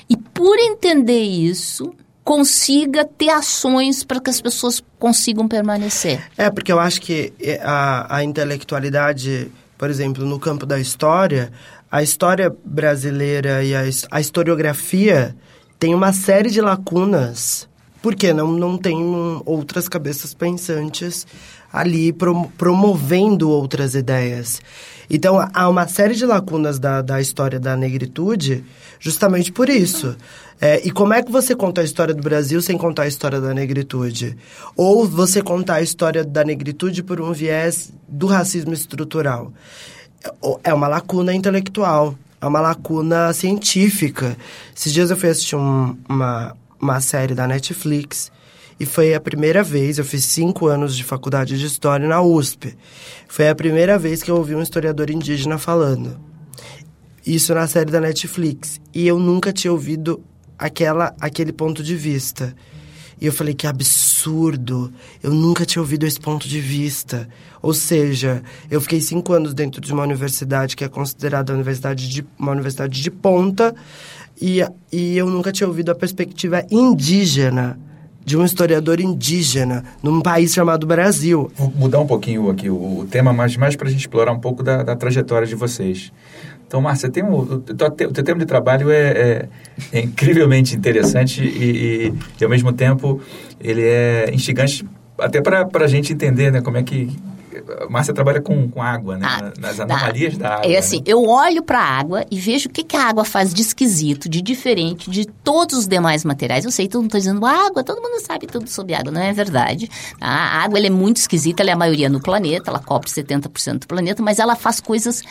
Speaker 3: e por entender isso, consiga ter ações para que as pessoas consigam permanecer.
Speaker 4: É, porque eu acho que é, a, a intelectualidade, por exemplo, no campo da história, a história brasileira e a, a historiografia tem uma série de lacunas, porque não, não tem outras cabeças pensantes ali prom promovendo outras ideias. Então, há uma série de lacunas da, da história da negritude justamente por isso. É, e como é que você conta a história do Brasil sem contar a história da negritude? Ou você contar a história da negritude por um viés do racismo estrutural? É uma lacuna intelectual, é uma lacuna científica. Esses dias eu fui assistir um, uma, uma série da Netflix e foi a primeira vez, eu fiz cinco anos de faculdade de História na USP. Foi a primeira vez que eu ouvi um historiador indígena falando. Isso na série da Netflix. E eu nunca tinha ouvido aquela, aquele ponto de vista. E eu falei, que absurdo! Eu nunca tinha ouvido esse ponto de vista. Ou seja, eu fiquei cinco anos dentro de uma universidade que é considerada uma universidade de, uma universidade de ponta, e, e eu nunca tinha ouvido a perspectiva indígena de um historiador indígena num país chamado Brasil.
Speaker 1: Vou mudar um pouquinho aqui o, o tema, mas mais para a gente explorar um pouco da, da trajetória de vocês. Então, Márcia, tem um, o, teu, o teu tempo de trabalho é, é, é incrivelmente interessante e, e, e, ao mesmo tempo, ele é instigante até para a gente entender né, como é que a Márcia trabalha com, com água, né? Ah, nas anomalias da água.
Speaker 3: É assim,
Speaker 1: né?
Speaker 3: eu olho para a água e vejo o que, que a água faz de esquisito, de diferente de todos os demais materiais. Eu sei, todo mundo está dizendo água, todo mundo sabe tudo sobre água. Não é verdade. A água ela é muito esquisita, ela é a maioria no planeta, ela cobre 70% do planeta, mas ela faz coisas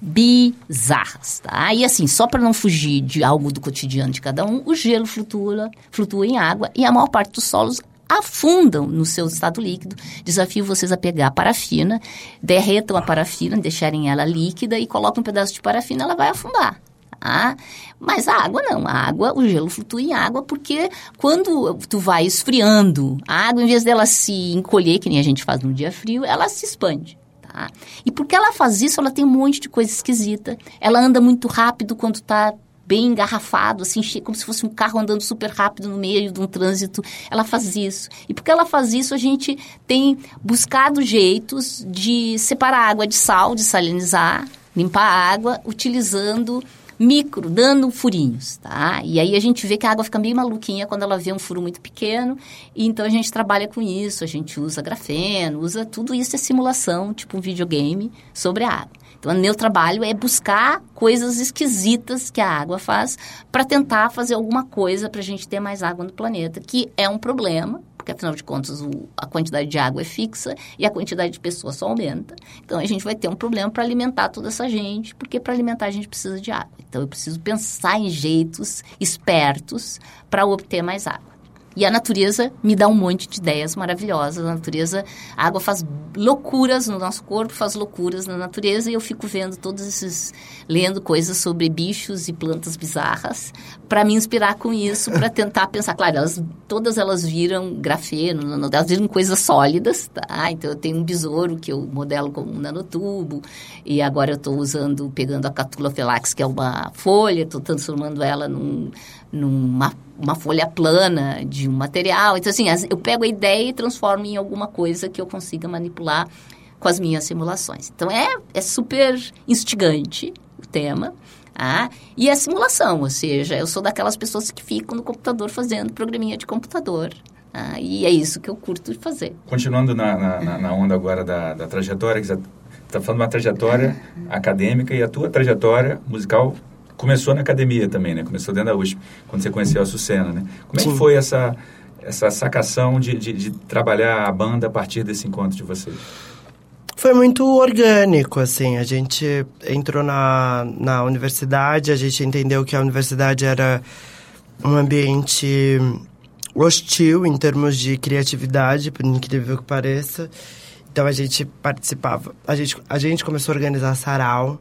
Speaker 3: bizarras, tá? E assim, só para não fugir de algo do cotidiano de cada um, o gelo flutua, flutua em água e a maior parte dos solos afundam no seu estado líquido. Desafio vocês a pegar a parafina, derretam a parafina, deixarem ela líquida e colocam um pedaço de parafina, ela vai afundar. Tá? Mas a água não, a água, o gelo flutua em água porque quando tu vai esfriando, a água, em vez dela se encolher, que nem a gente faz no dia frio, ela se expande. Tá? E porque ela faz isso, ela tem um monte de coisa esquisita. Ela anda muito rápido quando está bem engarrafado, assim, como se fosse um carro andando super rápido no meio de um trânsito. Ela faz isso. E porque ela faz isso, a gente tem buscado jeitos de separar a água de sal, de salinizar, limpar a água, utilizando micro, dando furinhos, tá? E aí a gente vê que a água fica meio maluquinha quando ela vê um furo muito pequeno, e então a gente trabalha com isso, a gente usa grafeno, usa tudo isso é simulação, tipo um videogame sobre a água. Então, o meu trabalho é buscar coisas esquisitas que a água faz para tentar fazer alguma coisa para a gente ter mais água no planeta, que é um problema, porque afinal de contas o, a quantidade de água é fixa e a quantidade de pessoas só aumenta. Então a gente vai ter um problema para alimentar toda essa gente, porque para alimentar a gente precisa de água. Então eu preciso pensar em jeitos espertos para obter mais água. E a natureza me dá um monte de ideias maravilhosas. A natureza, a água faz loucuras no nosso corpo, faz loucuras na natureza, e eu fico vendo todos esses, lendo coisas sobre bichos e plantas bizarras, para me inspirar com isso, para tentar pensar. Claro, elas, todas elas viram grafeno, elas viram coisas sólidas, tá? Então eu tenho um besouro que eu modelo como um nanotubo, e agora eu estou usando, pegando a Catula felax, que é uma folha, estou transformando ela num, numa uma folha plana de um material. Então, assim, eu pego a ideia e transformo em alguma coisa que eu consiga manipular com as minhas simulações. Então, é, é super instigante o tema. Ah, e a simulação, ou seja, eu sou daquelas pessoas que ficam no computador fazendo programinha de computador. Ah, e é isso que eu curto de fazer.
Speaker 1: Continuando na, na, na onda agora da, da trajetória, que você está falando de uma trajetória acadêmica e a tua trajetória musical começou na academia também, né? Começou dentro da USP, quando você conheceu a Sucena, né? Como é que foi essa, essa sacação de, de, de, trabalhar a banda a partir desse encontro de vocês?
Speaker 4: Foi muito orgânico, assim. A gente entrou na, na universidade, a gente entendeu que a universidade era um ambiente hostil em termos de criatividade, por incrível que pareça. Então a gente participava, a gente, a gente começou a organizar sarau,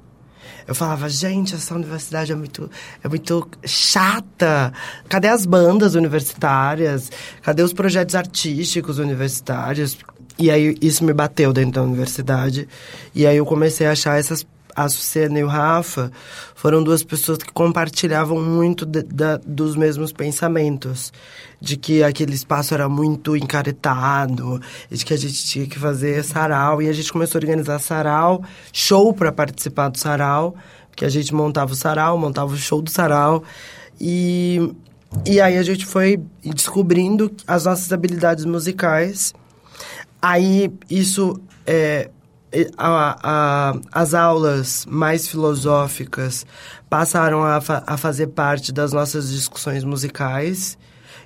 Speaker 4: eu falava, gente, essa universidade é muito, é muito chata. Cadê as bandas universitárias? Cadê os projetos artísticos universitários? E aí isso me bateu dentro da universidade. E aí eu comecei a achar essas a Sucena e o Rafa foram duas pessoas que compartilhavam muito de, de, dos mesmos pensamentos. De que aquele espaço era muito encaretado, de que a gente tinha que fazer sarau. E a gente começou a organizar sarau, show para participar do sarau, que a gente montava o sarau, montava o show do sarau. E, e aí a gente foi descobrindo as nossas habilidades musicais. Aí isso é, a, a, as aulas mais filosóficas passaram a, fa a fazer parte das nossas discussões musicais.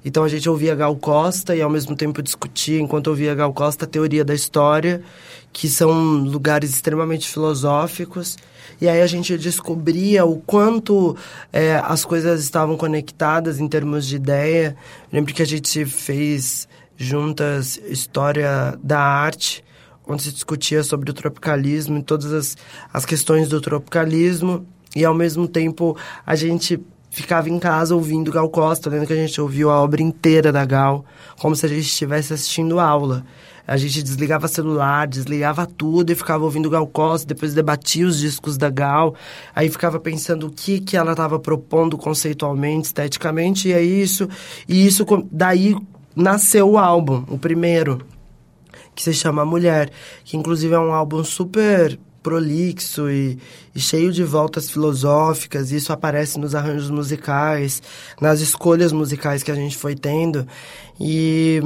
Speaker 4: Então a gente ouvia Gal Costa e ao mesmo tempo discutia, enquanto ouvia Gal Costa, a teoria da história, que são lugares extremamente filosóficos. E aí a gente descobria o quanto é, as coisas estavam conectadas em termos de ideia. Lembro que a gente fez juntas história da arte onde se discutia sobre o tropicalismo e todas as, as questões do tropicalismo. E ao mesmo tempo a gente ficava em casa ouvindo Gal Costa, lendo que a gente ouviu a obra inteira da Gal, como se a gente estivesse assistindo aula. A gente desligava celular, desligava tudo e ficava ouvindo Gal Costa, depois debatia os discos da Gal, aí ficava pensando o que que ela estava propondo conceitualmente, esteticamente, e é isso. E isso daí nasceu o álbum, o primeiro, que se chama Mulher, que inclusive é um álbum super prolixo e, e, cheio de voltas filosóficas, isso aparece nos arranjos musicais, nas escolhas musicais que a gente foi tendo. E,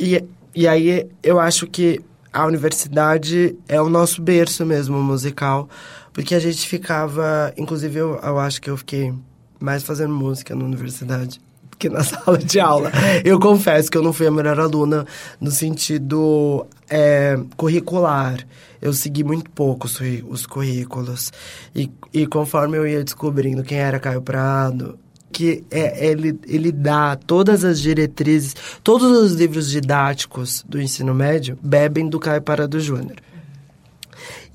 Speaker 4: e, e aí eu acho que a universidade é o nosso berço mesmo musical, porque a gente ficava. Inclusive, eu, eu acho que eu fiquei mais fazendo música na universidade que na sala de aula. Eu confesso que eu não fui a melhor aluna no sentido é, curricular. Eu segui muito pouco os, os currículos. E, e conforme eu ia descobrindo quem era Caio Prado, que é, ele, ele dá todas as diretrizes, todos os livros didáticos do ensino médio bebem do Caio Prado Júnior.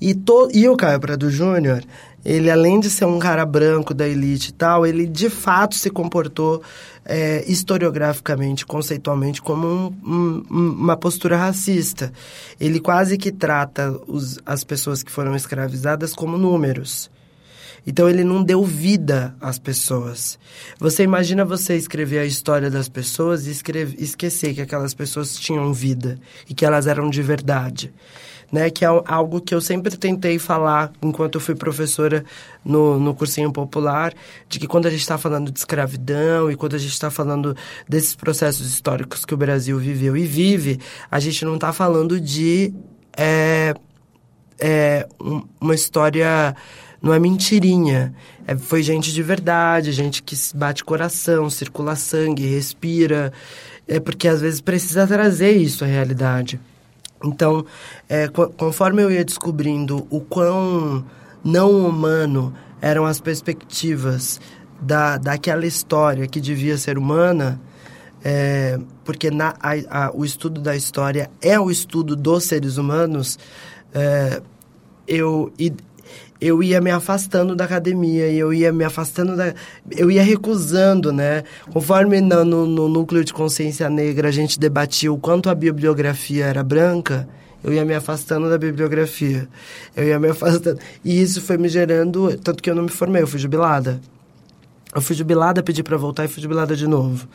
Speaker 4: E, to, e o Caio Prado Júnior, ele além de ser um cara branco da elite e tal, ele de fato se comportou é, historiograficamente, conceitualmente, como um, um, uma postura racista. Ele quase que trata os, as pessoas que foram escravizadas como números. Então ele não deu vida às pessoas. Você imagina você escrever a história das pessoas e escrever, esquecer que aquelas pessoas tinham vida e que elas eram de verdade. Né? Que é algo que eu sempre tentei falar enquanto eu fui professora no, no cursinho popular, de que quando a gente está falando de escravidão e quando a gente está falando desses processos históricos que o Brasil viveu e vive, a gente não está falando de é, é, um, uma história não é mentirinha. É, foi gente de verdade, gente que bate coração, circula sangue, respira. É porque às vezes precisa trazer isso à realidade. Então, é, conforme eu ia descobrindo o quão não humano eram as perspectivas da, daquela história que devia ser humana, é, porque na, a, a, o estudo da história é o estudo dos seres humanos, é, eu, eu ia me afastando da academia, eu ia me afastando da. Eu ia recusando, né? Conforme no, no, núcleo de consciência negra a gente debatia o quanto a bibliografia era branca, eu ia me afastando da bibliografia. Eu ia me afastando. E isso foi me gerando. Tanto que eu não me formei, eu fui jubilada. Eu fui jubilada, pedi para voltar e fui jubilada de novo.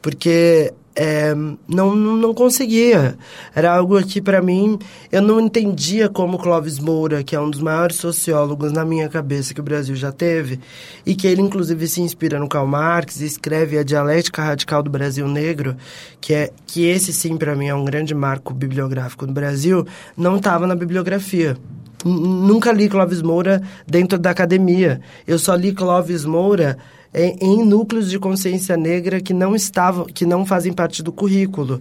Speaker 4: Porque é, não, não conseguia. Era algo que, para mim, eu não entendia como Clóvis Moura, que é um dos maiores sociólogos na minha cabeça que o Brasil já teve, e que ele, inclusive, se inspira no Karl Marx e escreve A Dialética Radical do Brasil Negro, que, é, que esse, sim, para mim, é um grande marco bibliográfico do Brasil, não estava na bibliografia. Nunca li Clóvis Moura dentro da academia. Eu só li Clóvis Moura em, em núcleos de consciência negra que não estavam, que não fazem parte do currículo.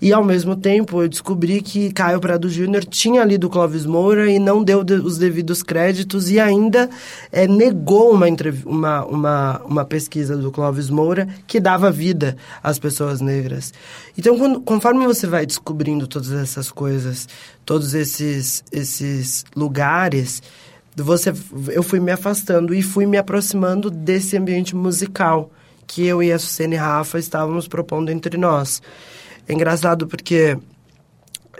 Speaker 4: E ao mesmo tempo eu descobri que Caio Prado Júnior tinha lido Clóvis Moura e não deu de, os devidos créditos e ainda é, negou uma, uma, uma, uma pesquisa do Clóvis Moura que dava vida às pessoas negras. Então, quando, conforme você vai descobrindo todas essas coisas, todos esses, esses lugares, você, eu fui me afastando e fui me aproximando desse ambiente musical que eu e a Sucene Rafa estávamos propondo entre nós. É engraçado porque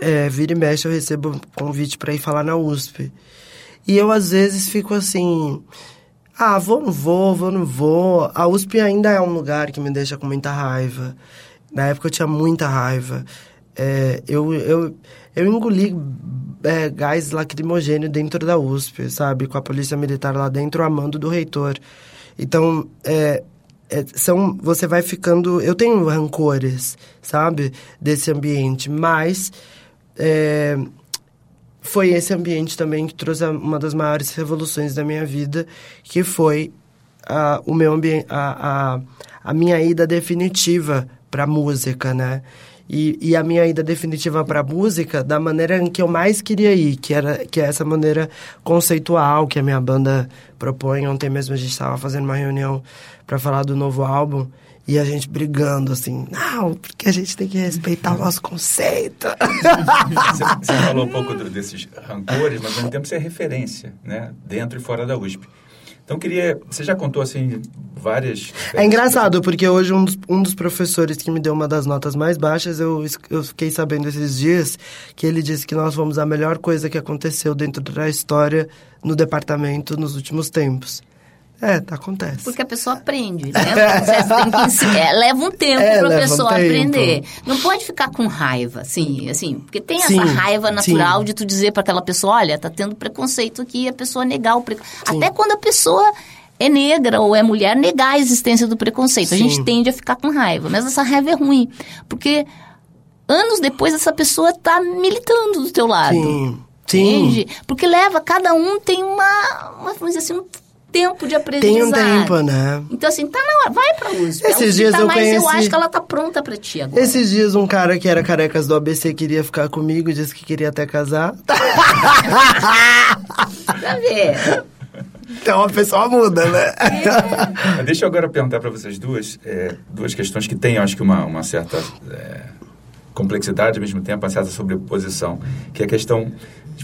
Speaker 4: é, vira e mexe eu recebo convite para ir falar na USP. E eu às vezes fico assim, ah, vou, não vou, vou, não vou. A USP ainda é um lugar que me deixa com muita raiva. Na época eu tinha muita raiva. É, eu, eu, eu engoli é, gás lacrimogêneo dentro da USP, sabe? Com a polícia militar lá dentro, amando do reitor. Então, é, é, são, você vai ficando... Eu tenho rancores, sabe? Desse ambiente, mas... É, foi esse ambiente também que trouxe uma das maiores revoluções da minha vida, que foi a, o meu ambiente, a, a, a minha ida definitiva para música, né? E, e a minha ida definitiva para a música da maneira em que eu mais queria ir, que, era, que é essa maneira conceitual que a minha banda propõe. Ontem mesmo a gente estava fazendo uma reunião para falar do novo álbum. E a gente brigando, assim, não, porque a gente tem que respeitar o nosso conceito.
Speaker 1: Você, você falou um pouco desses rancores, mas ao mesmo tempo você é referência, né? Dentro e fora da USP. Então, queria. Você já contou, assim, várias.
Speaker 4: É engraçado, porque hoje um dos, um dos professores que me deu uma das notas mais baixas, eu, eu fiquei sabendo esses dias que ele disse que nós fomos a melhor coisa que aconteceu dentro da história no departamento nos últimos tempos. É, tá, acontece.
Speaker 3: Porque a pessoa aprende, né? Que, é, leva um tempo é, para a pessoa um aprender. Não pode ficar com raiva, assim, assim, porque tem sim, essa raiva natural sim. de tu dizer para aquela pessoa, olha, tá tendo preconceito aqui, a pessoa negar o preconceito. Até quando a pessoa é negra ou é mulher, negar a existência do preconceito. A gente tende a ficar com raiva, mas essa raiva é ruim, porque anos depois essa pessoa tá militando do teu lado. Sim. Sim. Entende? Porque leva, cada um tem uma, uma vamos dizer assim, um tempo de aprendizado.
Speaker 4: Tem um tempo, né?
Speaker 3: Então, assim, tá na hora, vai pra USP.
Speaker 4: Esses dias tá eu conheci...
Speaker 3: eu acho que ela tá pronta pra ti agora.
Speaker 4: Esses dias um cara que era carecas do ABC queria ficar comigo, disse que queria até casar. pra ver. Então a pessoa muda, né?
Speaker 1: É. Deixa eu agora perguntar para vocês duas, é, duas questões que têm, acho que, uma, uma certa é, complexidade, ao mesmo tempo, uma certa sobreposição, que é a questão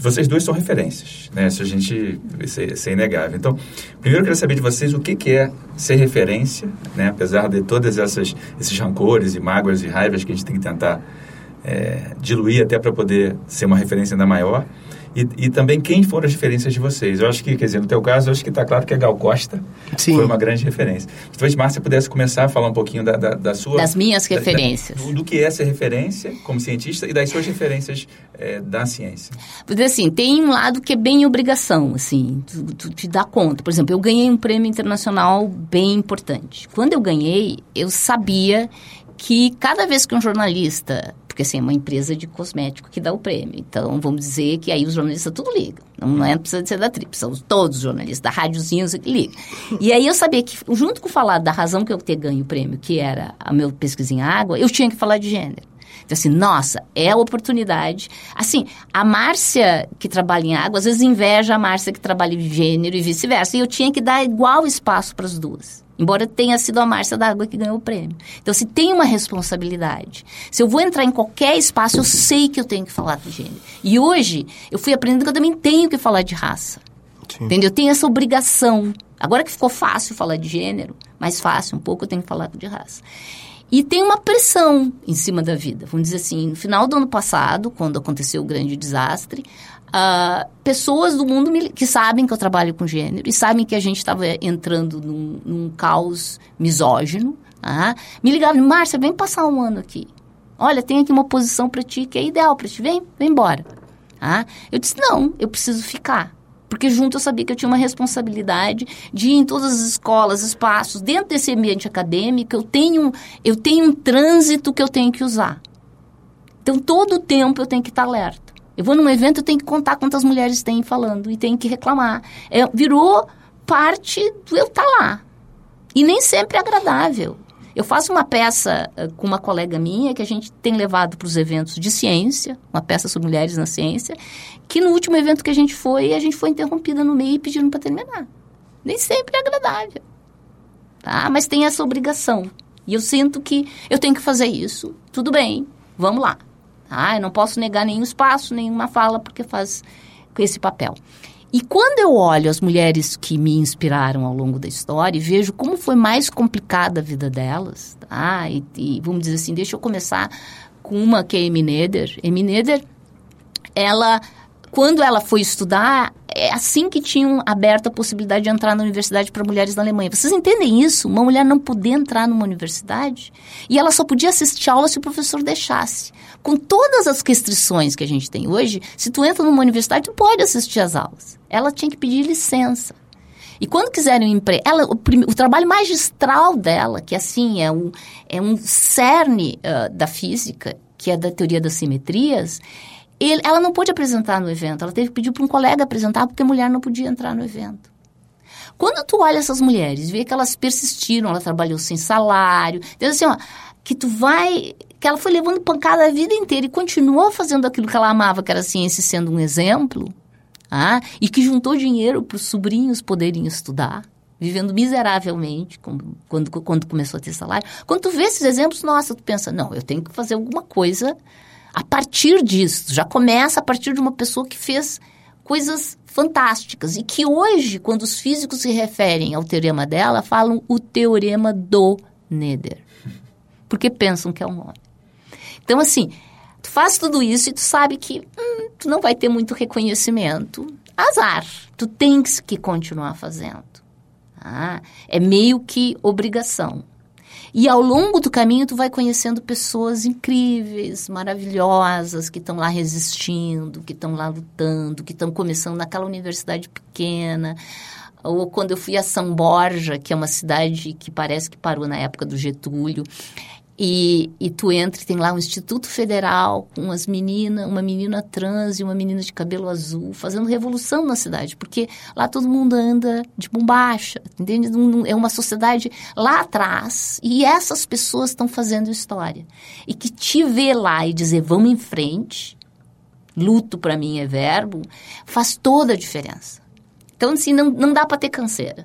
Speaker 1: vocês dois são referências, né? Se a gente isso é, isso é inegável. Então, primeiro eu quero saber de vocês o que, que é ser referência, né? Apesar de todas essas esses rancores e mágoas e raivas que a gente tem que tentar é, diluir até para poder ser uma referência ainda maior. E, e, também quem foram as referências de vocês. Eu acho que, quer dizer, no teu caso, eu acho que está claro que a Gal Costa Sim. foi uma grande referência. Talvez Márcia pudesse começar a falar um pouquinho da, da, da sua...
Speaker 3: Das minhas referências.
Speaker 1: Da, do, do, que é ser referência como cientista e das suas referências é, da ciência.
Speaker 3: Porque, assim, tem um lado que é bem obrigação, assim, tu, tu te dá conta. Por exemplo, eu ganhei um prêmio internacional bem importante. Quando eu ganhei, eu sabia que cada vez que um jornalista porque assim, é uma empresa de cosmético que dá o prêmio. Então, vamos dizer que aí os jornalistas tudo ligam. Não, não é precisa de ser da Trip, são todos os jornalistas, da rádiozinho que ligam. E aí eu sabia que, junto com falar da razão que eu ter ganho o prêmio, que era a meu pesquisa em água, eu tinha que falar de gênero. Então, assim, nossa, é a oportunidade. Assim, a Márcia, que trabalha em água, às vezes inveja a Márcia que trabalha em gênero e vice-versa. E eu tinha que dar igual espaço para as duas. Embora tenha sido a Márcia da Água que ganhou o prêmio. Então, se tem uma responsabilidade. Se eu vou entrar em qualquer espaço, eu sei que eu tenho que falar de gênero. E hoje, eu fui aprendendo que eu também tenho que falar de raça. Sim. Entendeu? Eu tenho essa obrigação. Agora que ficou fácil falar de gênero, mais fácil um pouco, eu tenho que falar de raça. E tem uma pressão em cima da vida. Vamos dizer assim, no final do ano passado, quando aconteceu o grande desastre, uh, pessoas do mundo que sabem que eu trabalho com gênero e sabem que a gente estava entrando num, num, caos misógino, uh, me ligavam, Márcia, vem passar um ano aqui. Olha, tem aqui uma posição para ti que é ideal para ti. Vem, vem embora. Uh, eu disse, não, eu preciso ficar. Porque junto eu sabia que eu tinha uma responsabilidade de ir em todas as escolas, espaços, dentro desse ambiente acadêmico, eu tenho, eu tenho um trânsito que eu tenho que usar. Então, todo o tempo eu tenho que estar alerta. Eu vou num evento, eu tenho que contar quantas mulheres tem falando e tenho que reclamar. É, virou parte do eu estar lá. E nem sempre é agradável. Eu faço uma peça uh, com uma colega minha que a gente tem levado para os eventos de ciência, uma peça sobre mulheres na ciência, que no último evento que a gente foi, a gente foi interrompida no meio e pedindo para terminar. Nem sempre é agradável. Tá? Mas tem essa obrigação. E eu sinto que eu tenho que fazer isso. Tudo bem, vamos lá. Tá? Eu não posso negar nenhum espaço, nenhuma fala, porque faz esse papel. E quando eu olho as mulheres que me inspiraram ao longo da história e vejo como foi mais complicada a vida delas, tá? E, e vamos dizer assim, deixa eu começar com uma que é Amy Neder. Amy Neder, ela, quando ela foi estudar, é assim que tinham aberto a possibilidade de entrar na universidade para mulheres na Alemanha. Vocês entendem isso? Uma mulher não podia entrar numa universidade e ela só podia assistir aula se o professor deixasse. Com todas as restrições que a gente tem hoje, se tu entra numa universidade, tu pode assistir às aulas. Ela tinha que pedir licença. E quando quiserem um emprego, ela, o, o, trabalho magistral dela, que assim é um, é um cerne uh, da física, que é da teoria das simetrias, ele, ela não pôde apresentar no evento, ela teve que pedir para um colega apresentar porque a mulher não podia entrar no evento. Quando tu olha essas mulheres, vê que elas persistiram, ela trabalhou sem salário, então assim, ó, que tu vai, que ela foi levando pancada a vida inteira e continuou fazendo aquilo que ela amava, que era a ciência, sendo um exemplo, ah, e que juntou dinheiro para os sobrinhos poderem estudar, vivendo miseravelmente quando, quando, começou a ter salário. Quando tu vê esses exemplos, nossa, tu pensa, não, eu tenho que fazer alguma coisa a partir disso, já começa a partir de uma pessoa que fez coisas fantásticas e que hoje, quando os físicos se referem ao teorema dela, falam o teorema do Neder, porque pensam que é um homem. Então, assim, tu faz tudo isso e tu sabe que hum, tu não vai ter muito reconhecimento. Azar, tu tens que continuar fazendo. Ah, é meio que obrigação. E ao longo do caminho tu vai conhecendo pessoas incríveis, maravilhosas, que estão lá resistindo, que estão lá lutando, que estão começando naquela universidade pequena. Ou quando eu fui a São Borja, que é uma cidade que parece que parou na época do Getúlio, e, e tu entra e tem lá um Instituto Federal umas meninas, uma menina trans e uma menina de cabelo azul, fazendo revolução na cidade, porque lá todo mundo anda de bombacha, entende? É uma sociedade lá atrás e essas pessoas estão fazendo história. E que te ver lá e dizer vamos em frente, luto para mim é verbo, faz toda a diferença. Então, assim, não, não dá para ter canseira.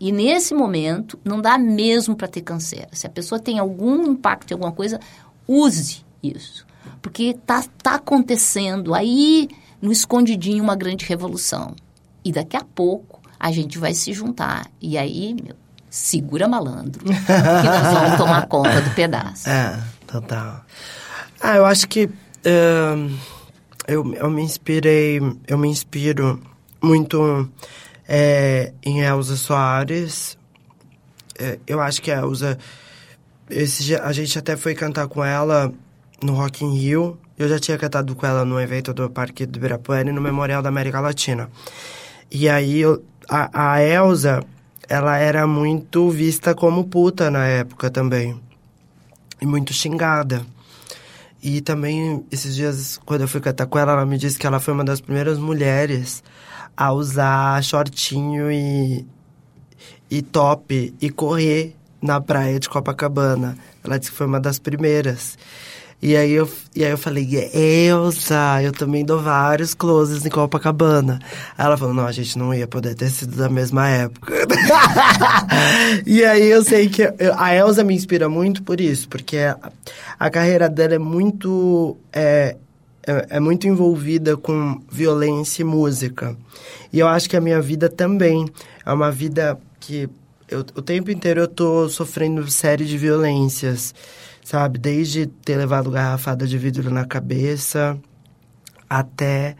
Speaker 3: E nesse momento, não dá mesmo para ter canseira. Se a pessoa tem algum impacto em alguma coisa, use isso. Porque tá, tá acontecendo aí no escondidinho uma grande revolução. E daqui a pouco a gente vai se juntar. E aí, meu, segura malandro, que nós vamos tomar conta do pedaço.
Speaker 4: É, total. Ah, eu acho que uh, eu, eu me inspirei, eu me inspiro muito é, em Elza Soares. É, eu acho que a Elza, esse, a gente até foi cantar com ela no Rock in Rio. Eu já tinha cantado com ela no evento do Parque do Ibirapuera e no Memorial da América Latina. E aí a, a Elza, ela era muito vista como puta na época também. E muito xingada. E também, esses dias, quando eu fui cantar com ela, ela me disse que ela foi uma das primeiras mulheres a usar shortinho e, e top e correr na praia de Copacabana. Ela disse que foi uma das primeiras. E aí eu, e aí eu falei, Elsa, eu também dou vários closes em Copacabana. Aí ela falou, não, a gente não ia poder ter sido da mesma época. e aí eu sei que eu, a Elsa me inspira muito por isso, porque a, a carreira dela é muito. É, é, é muito envolvida com violência e música. E eu acho que a minha vida também é uma vida que eu, o tempo inteiro eu tô sofrendo série de violências sabe? Desde ter levado garrafada de vidro na cabeça até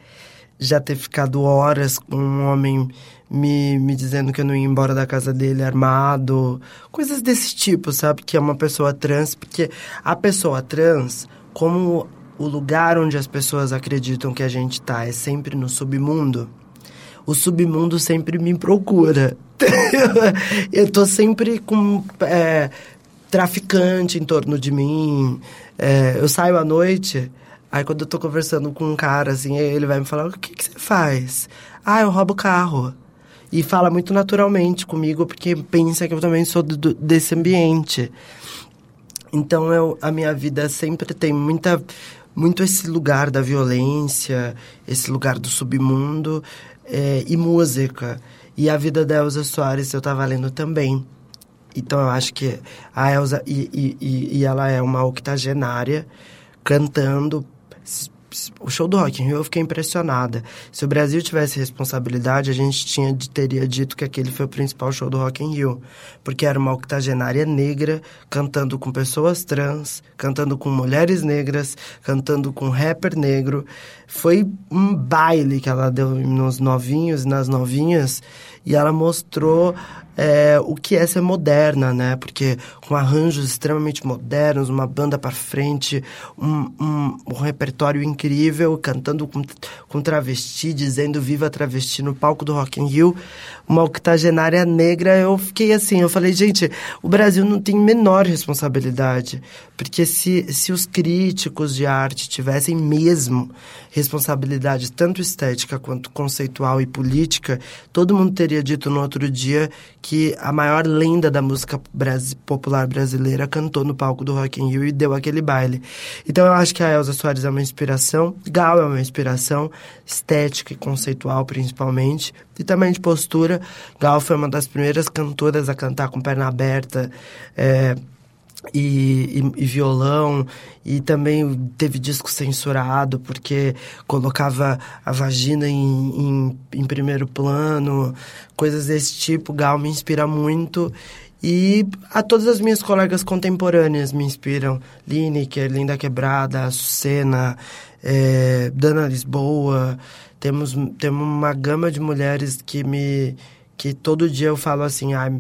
Speaker 4: já ter ficado horas com um homem me, me dizendo que eu não ia embora da casa dele armado, coisas desse tipo, sabe? Que é uma pessoa trans, porque a pessoa trans, como o lugar onde as pessoas acreditam que a gente tá é sempre no submundo, o submundo sempre me procura. eu tô sempre com. É, traficante em torno de mim. É, eu saio à noite, aí quando eu tô conversando com um cara, assim, ele vai me falar, o que, que você faz? Ah, eu roubo carro. E fala muito naturalmente comigo, porque pensa que eu também sou do, desse ambiente. Então, eu, a minha vida sempre tem muita, muito esse lugar da violência, esse lugar do submundo é, e música. E a vida da Elza Soares eu estava lendo também. Então eu acho que a Elsa, e, e, e ela é uma octogenária cantando o show do Rock in Rio eu fiquei impressionada. Se o Brasil tivesse responsabilidade, a gente tinha, teria dito que aquele foi o principal show do Rock in Rio. Porque era uma octogenária negra, cantando com pessoas trans, cantando com mulheres negras, cantando com rapper negro. Foi um baile que ela deu nos novinhos nas novinhas. E ela mostrou é, o que é ser moderna, né? Porque com arranjos extremamente modernos, uma banda para frente, um, um, um, repertório incrível, cantando com, com travesti, dizendo viva travesti no palco do Rock in Rio, uma octogenária negra, eu fiquei assim, eu falei, gente, o Brasil não tem menor responsabilidade, porque se, se os críticos de arte tivessem mesmo responsabilidade, tanto estética quanto conceitual e política, todo mundo teria dito no outro dia que a maior lenda da música popular brasileira cantou no palco do Rock in Rio e deu aquele baile. Então eu acho que a Elza Soares é uma inspiração, Gal é uma inspiração, estética e conceitual principalmente, e também de postura. Gal foi uma das primeiras cantoras a cantar com perna aberta, é, e, e, e, violão, e também teve disco censurado porque colocava a vagina em, em, em, primeiro plano, coisas desse tipo. Gal me inspira muito. E a todas as minhas colegas contemporâneas me inspiram. Lineker, Linda Quebrada, Açucena, é, Dana Lisboa. Temos, temos uma gama de mulheres que me... que todo dia eu falo assim, ah,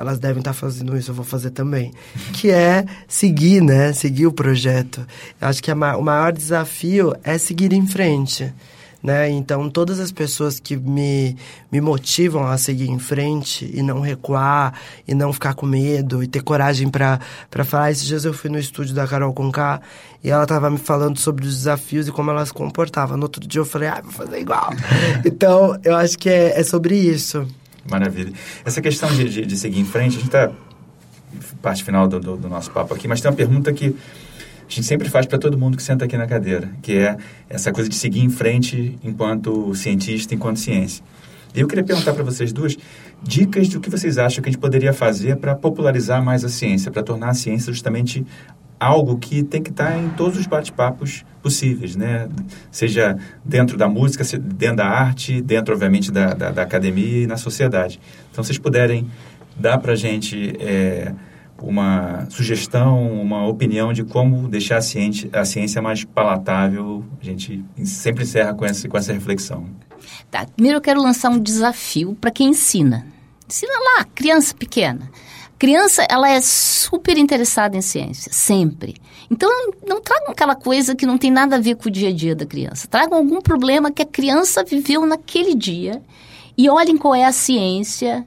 Speaker 4: elas devem estar fazendo isso, eu vou fazer também. Que é seguir, né? Seguir o projeto. Eu acho que o maior desafio é seguir em frente. Né? Então, todas as pessoas que me, me motivam a seguir em frente e não recuar, e não ficar com medo, e ter coragem para falar. Esses dias eu fui no estúdio da Carol Conká e ela estava me falando sobre os desafios e como ela se comportava. No outro dia eu falei, ah, vou fazer igual. então, eu acho que é, é sobre isso.
Speaker 1: Maravilha. Essa questão de, de, de seguir em frente, a gente está parte final do, do, do, nosso papo aqui, mas tem uma pergunta que a gente sempre faz para todo mundo que senta aqui na cadeira, que é essa coisa de seguir em frente enquanto cientista, enquanto ciência. E eu queria perguntar para vocês duas dicas do que vocês acham que a gente poderia fazer para popularizar mais a ciência, para tornar a ciência justamente algo que tem que estar em todos os bate-papos possíveis, né? Seja dentro da música, dentro da arte, dentro, obviamente, da, da, da academia e na sociedade. Então, vocês puderem dar para a gente é, uma sugestão, uma opinião de como deixar a ciência, a ciência mais palatável. A gente sempre encerra com essa, com essa reflexão.
Speaker 3: Tá, primeiro eu quero lançar um desafio para quem ensina. Ensina lá, criança pequena. Criança, ela é super interessada em ciência, sempre. Então, não tragam aquela coisa que não tem nada a ver com o dia a dia da criança. Tragam algum problema que a criança viveu naquele dia e olhem qual é a ciência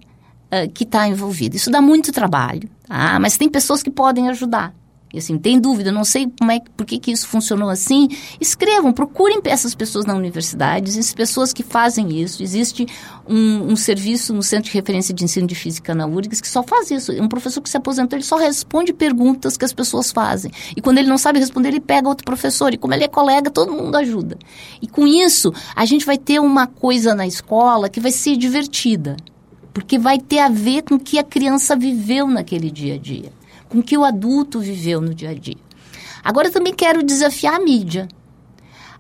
Speaker 3: uh, que está envolvida. Isso dá muito trabalho, tá? mas tem pessoas que podem ajudar. E assim, tem dúvida, não sei como é, por que, que isso funcionou assim, escrevam, procurem essas pessoas na universidade, existem pessoas que fazem isso. Existe um, um, serviço no Centro de Referência de Ensino de Física na URGS que só faz isso. Um professor que se aposentou, ele só responde perguntas que as pessoas fazem. E quando ele não sabe responder, ele pega outro professor. E como ele é colega, todo mundo ajuda. E com isso, a gente vai ter uma coisa na escola que vai ser divertida. Porque vai ter a ver com o que a criança viveu naquele dia a dia com que o adulto viveu no dia a dia. Agora também quero desafiar a mídia.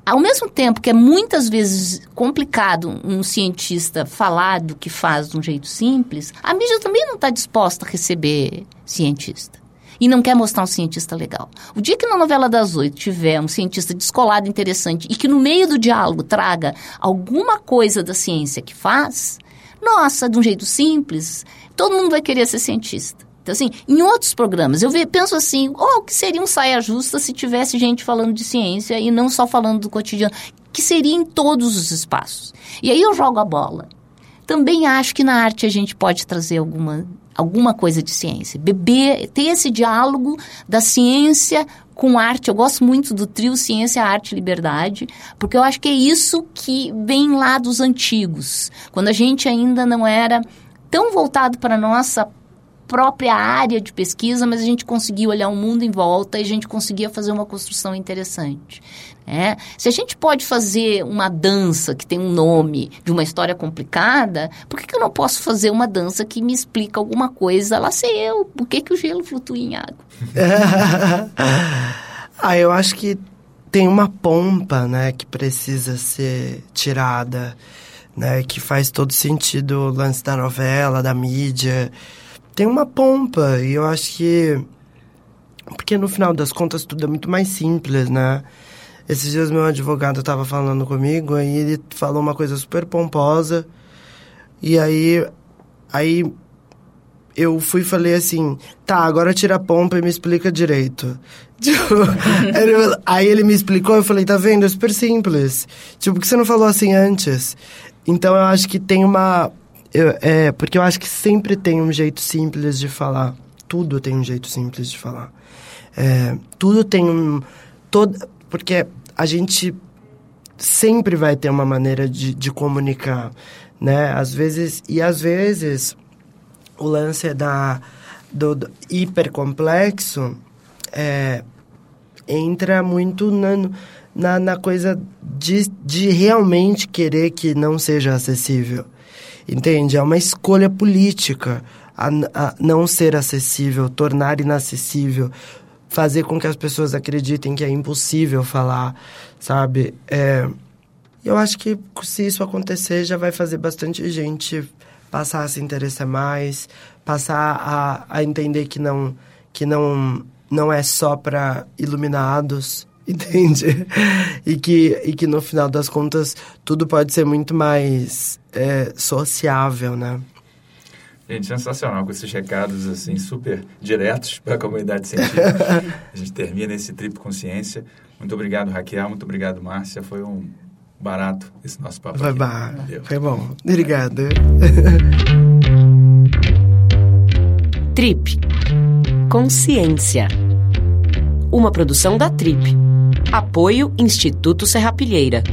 Speaker 3: Ao mesmo tempo que é muitas vezes complicado um cientista falar do que faz de um jeito simples, a mídia também não está disposta a receber cientista. E não quer mostrar um cientista legal. O dia que na novela das oito tiver um cientista descolado, interessante, e que no meio do diálogo traga alguma coisa da ciência que faz, nossa, de um jeito simples, todo mundo vai querer ser cientista. Então, assim, em outros programas, eu penso assim, oh, que seria um saia justa se tivesse gente falando de ciência e não só falando do cotidiano, que seria em todos os espaços. E aí eu jogo a bola. Também acho que na arte a gente pode trazer alguma, alguma coisa de ciência. Beber, ter esse diálogo da ciência com arte. Eu gosto muito do trio Ciência, Arte e Liberdade, porque eu acho que é isso que vem lá dos antigos, quando a gente ainda não era tão voltado para a nossa própria área de pesquisa, mas a gente conseguia olhar o mundo em volta e a gente conseguia fazer uma construção interessante. É. Se a gente pode fazer uma dança que tem um nome de uma história complicada, por que, que eu não posso fazer uma dança que me explica alguma coisa? Lá sei eu, por que, que o gelo flutua em água?
Speaker 4: ah, eu acho que tem uma pompa, né, que precisa ser tirada, né, que faz todo sentido o lance da novela, da mídia, tem uma pompa. E eu acho que. Porque no final das contas tudo é muito mais simples, né? Esses dias meu advogado estava falando comigo, aí ele falou uma coisa super pomposa. E aí. Aí eu fui e falei assim, tá, agora tira a pompa e me explica direito. Tipo, aí ele me explicou, eu falei, tá vendo? É super simples. Tipo, por que você não falou assim antes? Então eu acho que tem uma eu, é, porque eu acho que sempre tem um jeito simples de falar. Tudo tem um jeito simples de falar. É, tudo tem um. Todo, porque a gente sempre vai ter uma maneira de, de comunicar, né? Às vezes. E às vezes o lance da, do, do hipercomplexo é, entra muito na, na, na coisa de, de realmente querer que não seja acessível. Entende? É uma escolha política a, a não ser acessível, tornar inacessível, fazer com que as pessoas acreditem que é impossível falar, sabe? É, eu acho que se isso acontecer, já vai fazer bastante gente passar a se interessar mais, passar a, a entender que não, que não, não é só para iluminados, entende? E que, e que no final das contas tudo pode ser muito mais é, sociável, né?
Speaker 1: Gente, sensacional com esses recados assim super diretos para a comunidade científica. a gente termina esse trip consciência. Muito obrigado, Raquel. Muito obrigado, Márcia. Foi um barato esse nosso papo.
Speaker 4: Foi, bar... Foi bom. Obrigado.
Speaker 2: Trip Consciência. Uma produção da Trip. Apoio Instituto Serrapilheira.